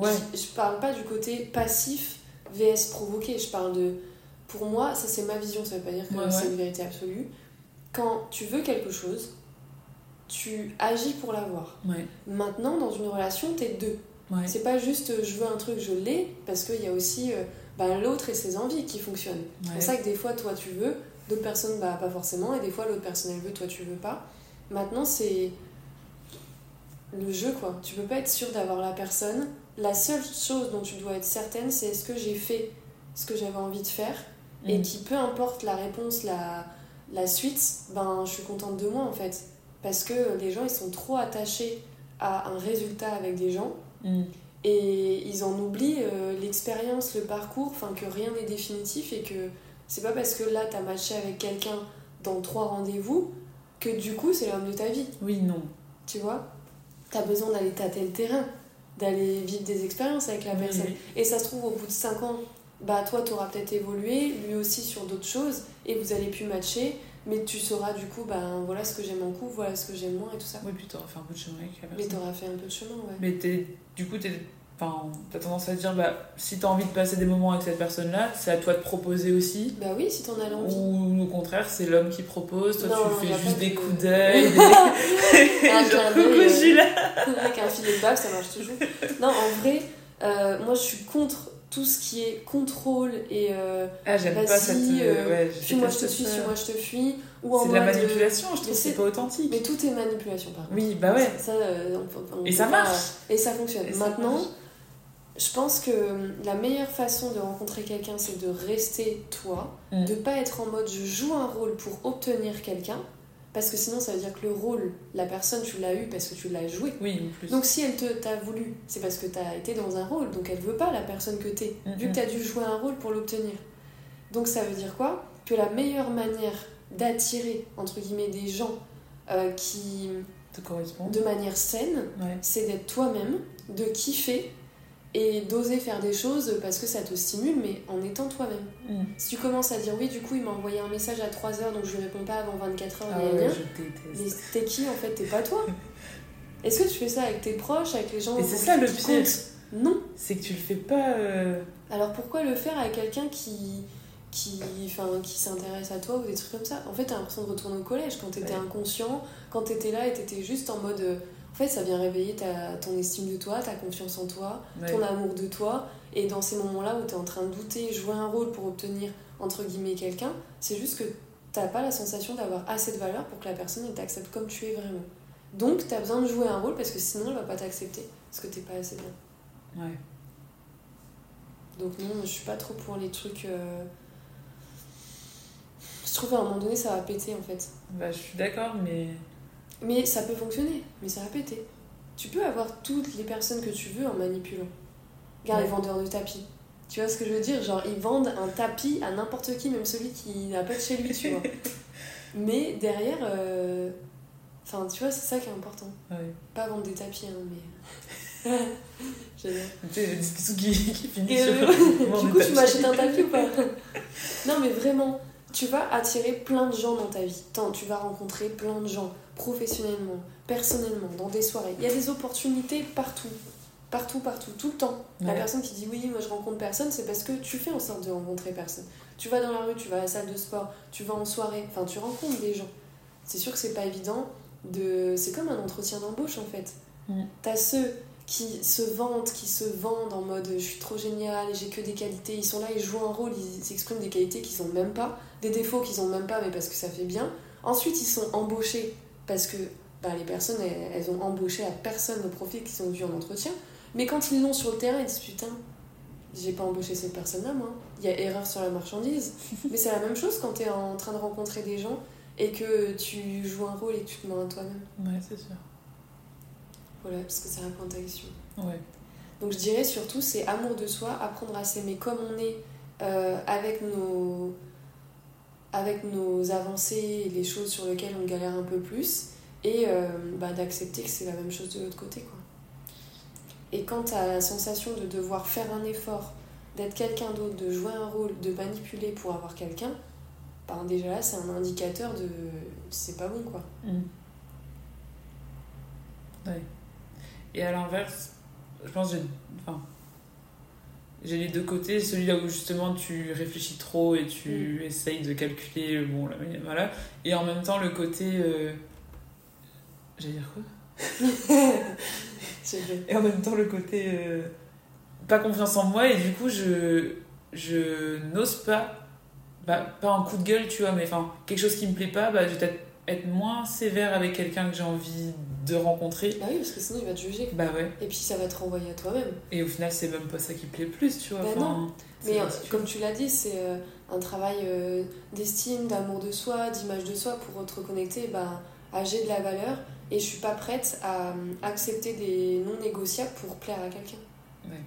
Ouais, je, je parle pas du côté passif vs provoqué, je parle de. Pour moi, ça c'est ma vision, ça veut pas dire que Ouais, c'est une vérité absolue. Quand tu veux quelque chose, tu agis pour l'avoir. Maintenant, dans une relation, t'es deux. C'est pas juste euh, je veux un truc, je l'ai, parce qu'il y a aussi euh, bah, l'autre et ses envies qui fonctionnent. C'est pour ça que des fois, toi, tu veux, d'autres personnes, bah, pas forcément, et des fois, l'autre personne, elle veut, toi, tu veux pas. Maintenant, c'est le jeu, quoi. Tu peux pas être sûr d'avoir la personne. La seule chose dont tu dois être certaine, c'est est-ce que j'ai fait ce que j'avais envie de faire, et Mm. qui, peu importe la réponse, la, la suite, ben, je suis contente de moi, en fait. Parce que les gens, ils sont trop attachés à un résultat avec des gens, Mm. et ils en oublient euh, l'expérience, le parcours, enfin que rien n'est définitif et que c'est pas parce que là t'as matché avec quelqu'un dans trois rendez-vous que du coup c'est l'homme de ta vie, Oui, non. tu vois? T'as besoin d'aller tâter le terrain, d'aller vivre des expériences avec la Oui, personne. oui. Et ça se trouve au bout de cinq ans, bah toi t'auras peut-être évolué, lui aussi sur d'autres choses et vous allez plus matcher. Mais tu sauras du coup, ben voilà ce que j'aime en couple, voilà ce que j'aime moins et tout ça. Oui, puis t'auras fait un peu de chemin avec la Mais personne. t'auras fait un peu de chemin, ouais. Mais t'es, du coup, t'es, enfin, t'as tendance à te dire, bah, si t'as envie de passer des moments avec cette personne-là, c'est à toi de proposer aussi. Bah oui, si t'en as l'envie. Ou au contraire, c'est l'homme qui propose, toi Non, tu fais juste de- des coups d'œil, des... Genre, d'œil, coucou, euh. je suis là. Avec un filet de bave, ça marche toujours. Non, en vrai, euh, moi je suis contre tout ce qui est contrôle et euh, Ah, j'aime pas cette. euh, ouais, je te suis, ça. suis-moi je te fuis. Ou C'est de la manipulation, je trouve c'est pas authentique. Mais tout est manipulation par contre. Oui, bah ouais. Ça, euh, on- on Et ça pas- marche. Et ça fonctionne. Et Maintenant. Je pense que la meilleure façon de rencontrer quelqu'un, c'est de rester toi, Mm. de pas être en mode je joue un rôle pour obtenir quelqu'un, parce que sinon ça veut dire que le rôle, la personne, tu l'as eu parce que tu l'as joué. Oui, en plus. Donc si elle te t'a voulu, c'est parce que t'as été dans un rôle, donc elle veut pas la personne que t'es, Mhm. vu que t'as dû jouer un rôle pour l'obtenir. Donc ça veut dire quoi? Que la meilleure manière d'attirer, entre guillemets, des gens euh, qui, te correspond. de manière saine, Ouais. c'est d'être toi-même, de kiffer et d'oser faire des choses parce que ça te stimule, mais en étant toi-même. Mm. Si tu commences à dire oui, du coup il m'a envoyé un message à 3h, donc je lui réponds pas avant 24h, Ah ouais, mais t'es qui en fait? T'es pas toi? Est-ce que tu fais ça avec tes proches, avec les gens Et c'est ça le pire. Non. C'est que tu le fais pas. euh, Alors pourquoi le faire avec quelqu'un qui qui, qui s'intéresse à toi ou des trucs comme ça? En fait, t'as l'impression de retourner au collège quand t'étais Ouais. inconscient, quand t'étais là et t'étais juste en mode. En fait, ça vient réveiller ta, ton estime de toi, ta confiance en toi, ouais. ton amour de toi. Et dans ces moments-là où t'es en train de douter, jouer un rôle pour obtenir, entre guillemets, quelqu'un, c'est juste que t'as pas la sensation d'avoir assez de valeur pour que la personne t'accepte comme tu es vraiment. Donc, t'as besoin de jouer un rôle parce que sinon, elle va pas t'accepter. Parce que t'es pas assez bien. Ouais. Donc non, je suis pas trop pour les trucs. euh, Je trouve à un moment donné ça va péter en fait. Bah, je suis d'accord, mais. Mais ça peut fonctionner, mais ça va péter. Tu peux avoir toutes les personnes que tu veux en manipulant. Regarde Ouais. les vendeurs de tapis. Tu vois ce que je veux dire? Genre, ils vendent un tapis à n'importe qui, même celui qui n'a pas de chez lui, tu vois. Mais derrière, euh, enfin, tu vois, c'est ça qui est important. Ouais. Pas vendre des tapis, hein, mais. J'adore. La discussion qui, qui finit sur. euh, du coup, tu m'achètes un tapis ou pas? Non, mais vraiment, tu vas attirer plein de gens dans ta vie. Tant, tu vas rencontrer plein de gens, professionnellement, personnellement, dans des soirées. Il y a des opportunités partout. Partout, partout, tout le temps. La personne qui dit oui, moi je rencontre personne, c'est parce que tu fais en sorte de rencontrer personne. Tu vas dans la rue, tu vas à la salle de sport, tu vas en soirée, enfin tu rencontres des gens. C'est sûr que c'est pas évident de. C'est comme un entretien d'embauche en fait. T'as ceux qui se vantent, qui se vendent en mode je suis trop génial, j'ai que des qualités. Ils sont là, ils jouent un rôle, ils expriment des qualités qu'ils ont même pas, des défauts qu'ils ont même pas, mais parce que ça fait bien. Ensuite, ils sont embauchés parce que bah, les personnes, elles, elles ont embauché à personne le profil qu'ils ont vu en entretien. Mais quand ils l'ont sur le terrain, ils disent putain, j'ai pas embauché cette personne-là, moi. Il y a erreur sur la marchandise. Mais c'est la même chose quand t'es en train de rencontrer des gens et que tu joues un rôle et que tu te mens à toi-même. Ouais, c'est sûr. Voilà, parce que ça à ta question. Ouais. Donc je dirais surtout, c'est amour de soi, apprendre à s'aimer comme on est, euh, avec, nos, avec nos avancées et les choses sur lesquelles on galère un peu plus, et euh, bah, d'accepter que c'est la même chose de l'autre côté. Quoi. Et quand tu as la sensation de devoir faire un effort, d'être quelqu'un d'autre, de jouer un rôle, de manipuler pour avoir quelqu'un, bah, déjà là, c'est un indicateur de c'est pas bon quoi. Mm. Ouais. Et à l'inverse, je pense que j'ai. Enfin. J'ai les deux côtés, celui là où justement tu réfléchis trop et tu essayes de calculer, bon, là, voilà. Et en même temps, le côté. euh, J'allais dire quoi. Et en même temps, le côté. euh, Pas confiance en moi, et du coup, je. Je n'ose pas. Bah, pas un coup de gueule, tu vois, mais enfin, quelque chose qui me plaît pas, bah, je vais peut-être être moins sévère avec quelqu'un que j'ai envie de rencontrer. Bah oui, parce que sinon il va te juger. Bah ouais. Et puis ça va te renvoyer à toi-même. Et au final, c'est même pas ça qui plaît plus, tu vois. Bah enfin, non. Mais euh, comme tu l'as dit, c'est euh, un travail euh, d'estime, d'amour de soi, d'image de soi pour te reconnecter bah, à j'ai de la valeur et je suis pas prête à accepter des non négociables pour plaire à quelqu'un. Ouais.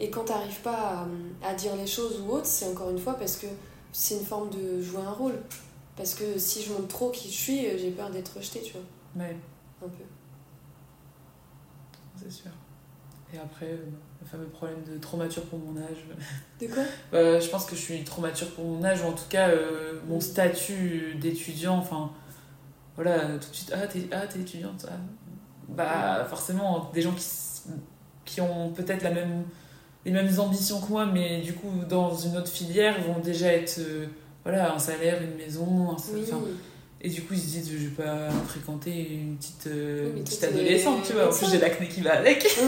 Et quand t'arrives pas à, à dire les choses ou autre, c'est encore une fois parce que c'est une forme de jouer un rôle. Parce que si je montre trop qui je suis, j'ai peur d'être rejetée, tu vois, Ouais, un peu. c'est sûr. Et après, euh, le fameux problème de trop mature pour mon âge. De quoi Bah, je pense que je suis trop mature pour mon âge, ou en tout cas, euh, mon statut d'étudiant, enfin, voilà, tout de suite, ah, t'es ah, étudiante, ah. Bah, forcément, des gens qui, qui ont peut-être la même, les mêmes ambitions que moi, mais du coup, dans une autre filière, vont déjà être, euh, voilà, un salaire, une maison, un- Oui. Et du coup, ils se disent, je vais pas fréquenter une petite, euh, Oui, petite adolescente, tu vois. En plus, j'ai l'acné qui va avec.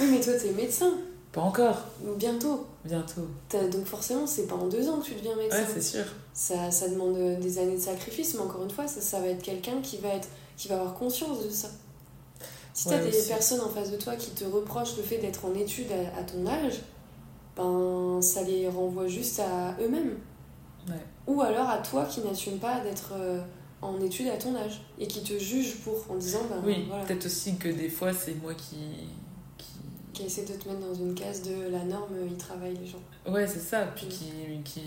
Oui, mais toi, t'es médecin. Pas encore, Bientôt. bientôt. Donc forcément, c'est pas en deux ans que tu deviens médecin. Ouais, c'est sûr. ça, ça demande euh, des années de sacrifice, mais encore une fois, ça, ça va être quelqu'un qui va être qui va avoir conscience de ça. Si t'as Ouais, des aussi. personnes en face de toi qui te reprochent le fait d'être en études à, à ton âge, ben ça les renvoie juste à eux-mêmes. Ouais. Ou alors à toi qui n'assume pas d'être euh, en études à ton âge et qui te juge pour en disant ben Oui, voilà, peut-être aussi que des fois, c'est moi qui. qui... qui essaie de te mettre dans une case de la norme, ils travaillent les gens. Ouais, c'est ça. Puis Mm. qui. qui...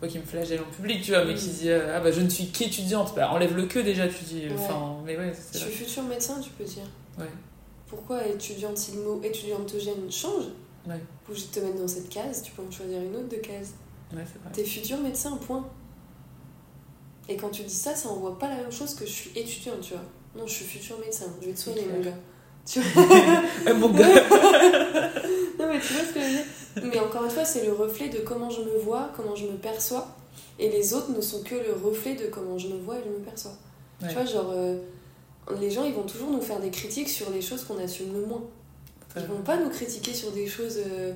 Pas qui me flagelle en public, tu vois, mais Mm. qui dit euh, Ah bah je ne suis qu'étudiante. Bah enlève le que déjà, tu dis. Ouais. Enfin, mais ouais, Je suis futur médecin, tu peux dire. Ouais. Pourquoi étudiante, si le mot étudiantogène change, Ouais. obligé de te mettre dans cette case, tu peux en choisir une autre de case. Ouais, c'est vrai. T'es futur médecin, point. Et quand tu dis ça, ça envoie pas la même chose que je suis étudiante, tu vois. Non, je suis futur médecin, je vais te soigner, mon gars. Tu vois mon gars. Non, mais tu vois ce que je veux dire Mais encore une fois, c'est le reflet de comment je me vois, comment je me perçois. Et les autres ne sont que le reflet de comment je me vois et je me perçois. Ouais. Tu vois, genre, euh, les gens, ils vont toujours nous faire des critiques sur les choses qu'on assume le moins. Ils vont pas nous critiquer sur des choses euh,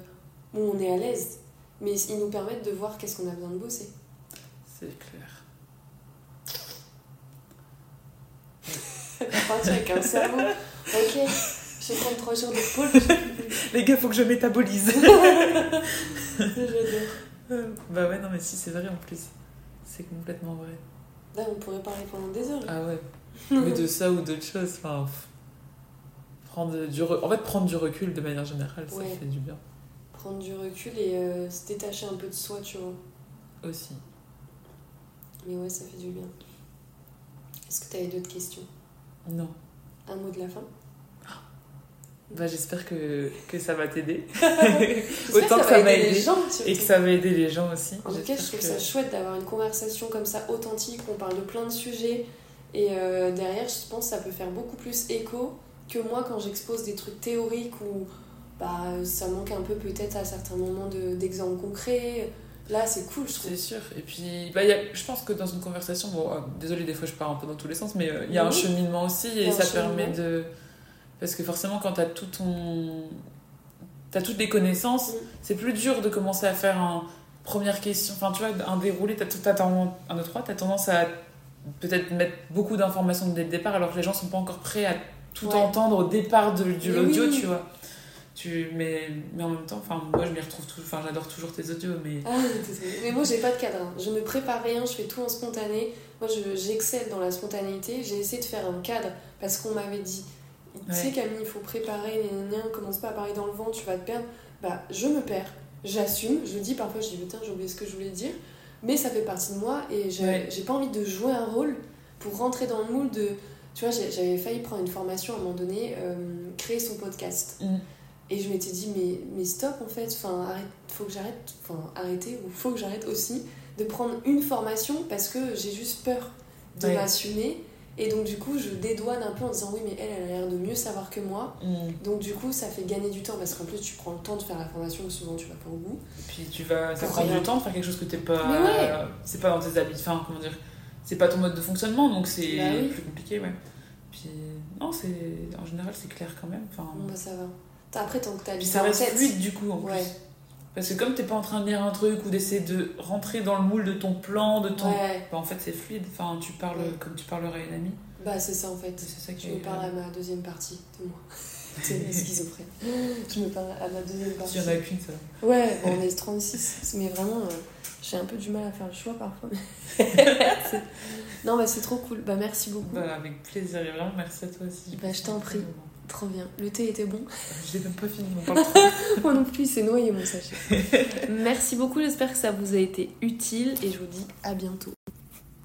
où on est à l'aise. Mais ils nous permettent de voir qu'est-ce qu'on a besoin de bosser. C'est clair. Avec un cerveau. Ok, je prendre trois jours de pôle. Les gars, faut que je métabolise. J'adore. bah ouais, non, mais si, c'est vrai en plus. C'est complètement vrai. Là, on pourrait parler pendant des heures. Ah ouais. Mais de ça ou d'autres choses. Enfin, prendre du re- En fait, prendre du recul de manière générale, ça Ouais. fait du bien Prendre du recul et euh, se détacher un peu de soi, tu vois. aussi. Mais ouais, ça fait du bien. Est-ce que tu avais d'autres questions? Non. Un mot de la fin? Bah, j'espère que, que ça va t'aider. Autant que va ça m'a aider aidé les gens, Et que ça va aider les gens aussi. En tout cas, je trouve que- ça chouette d'avoir une conversation comme ça authentique, où on parle de plein de sujets. Et euh, derrière, je pense que ça peut faire beaucoup plus écho que moi quand j'expose des trucs théoriques où bah, ça manque un peu peut-être à certains moments de- d'exemples concrets. Là, c'est cool, je trouve. C'est sûr. Et puis, bah, y a, je pense que dans une conversation, bon, euh, désolé, des fois je pars un peu dans tous les sens, mais euh, il y a un cheminement aussi et ça cheminement. permet de. Parce que forcément, quand t'as tout ton. T'as toutes les connaissances, c'est plus dur de commencer à faire un première question. Enfin, tu vois, un déroulé, t'as tout, t'as tendance, un, deux, trois, t'as tendance à peut-être mettre beaucoup d'informations dès le départ alors que les gens sont pas encore prêts à tout Ouais. entendre au départ de, l'audio, oui. tu vois. Tu, mais, mais en même temps, enfin, moi je m'y retrouve toujours, enfin, j'adore toujours tes audios, mais. Ah. Mais moi, j'ai pas de cadre. hein. Je ne prépare rien, je fais tout en spontané. Moi, je- j'excelle dans la spontanéité. J'ai essayé de faire un cadre parce qu'on m'avait dit Tu sais. Camille, il faut préparer, les liens, commence pas à parler dans le vent, tu vas te perdre. Bah, je me perds. J'assume. Je le dis parfois, je dis Putain, j'ai oublié ce que je voulais dire. Mais ça fait partie de moi et j'ai Ouais. pas envie de jouer un rôle pour rentrer dans le moule de. Tu vois, j'avais failli prendre une formation à un moment donné, euh, créer son podcast. Mm. Et je m'étais dit, mais, mais stop en fait, enfin, arrête, faut que j'arrête, enfin, arrêter, ou faut que j'arrête aussi de prendre une formation parce que j'ai juste peur de Ouais. m'assumer. Et donc, du coup, je dédouane un peu en disant, oui, mais elle, elle a l'air de mieux savoir que moi. Mm. Donc, du coup, ça fait gagner du temps parce qu'en plus, tu prends le temps de faire la formation, souvent tu vas pas au bout. Et puis tu vas, ça prend du temps de faire quelque chose que t'es pas. C'est pas dans tes habits, enfin, comment dire. C'est pas ton mode de fonctionnement, donc c'est Bah oui. plus compliqué, ouais. Puis, non, c'est. En général, c'est clair quand même. Enfin, Bon, bah, ça va. Après, tant que t'as puis ça reste fluide du coup, en Ouais, plus. Parce que comme t'es pas en train de lire un truc ou d'essayer de rentrer dans le moule de ton plan, de ton. ouais. Bah, en fait, c'est fluide. Enfin, tu parles Ouais. comme tu parlerais à une amie. Bah, c'est ça en fait. C'est ça qui Je me parle à ma deuxième partie de moi. C'est schizophrène. Je me parle à ma deuxième partie. S'il y en a qu'une, ça. Ouais, bon, on est 36, mais vraiment, euh, j'ai un peu du mal à faire le choix parfois. Non, bah c'est trop cool. Bah merci beaucoup. Bah, avec plaisir, et vraiment merci à toi aussi. Bah, je t'en prie. Trop bien. Le thé était bon. Je l'ai même pas fini, on parle trop. Moi non plus, c'est noyé mon sachet. merci beaucoup, j'espère que ça vous a été utile et je vous dis à bientôt.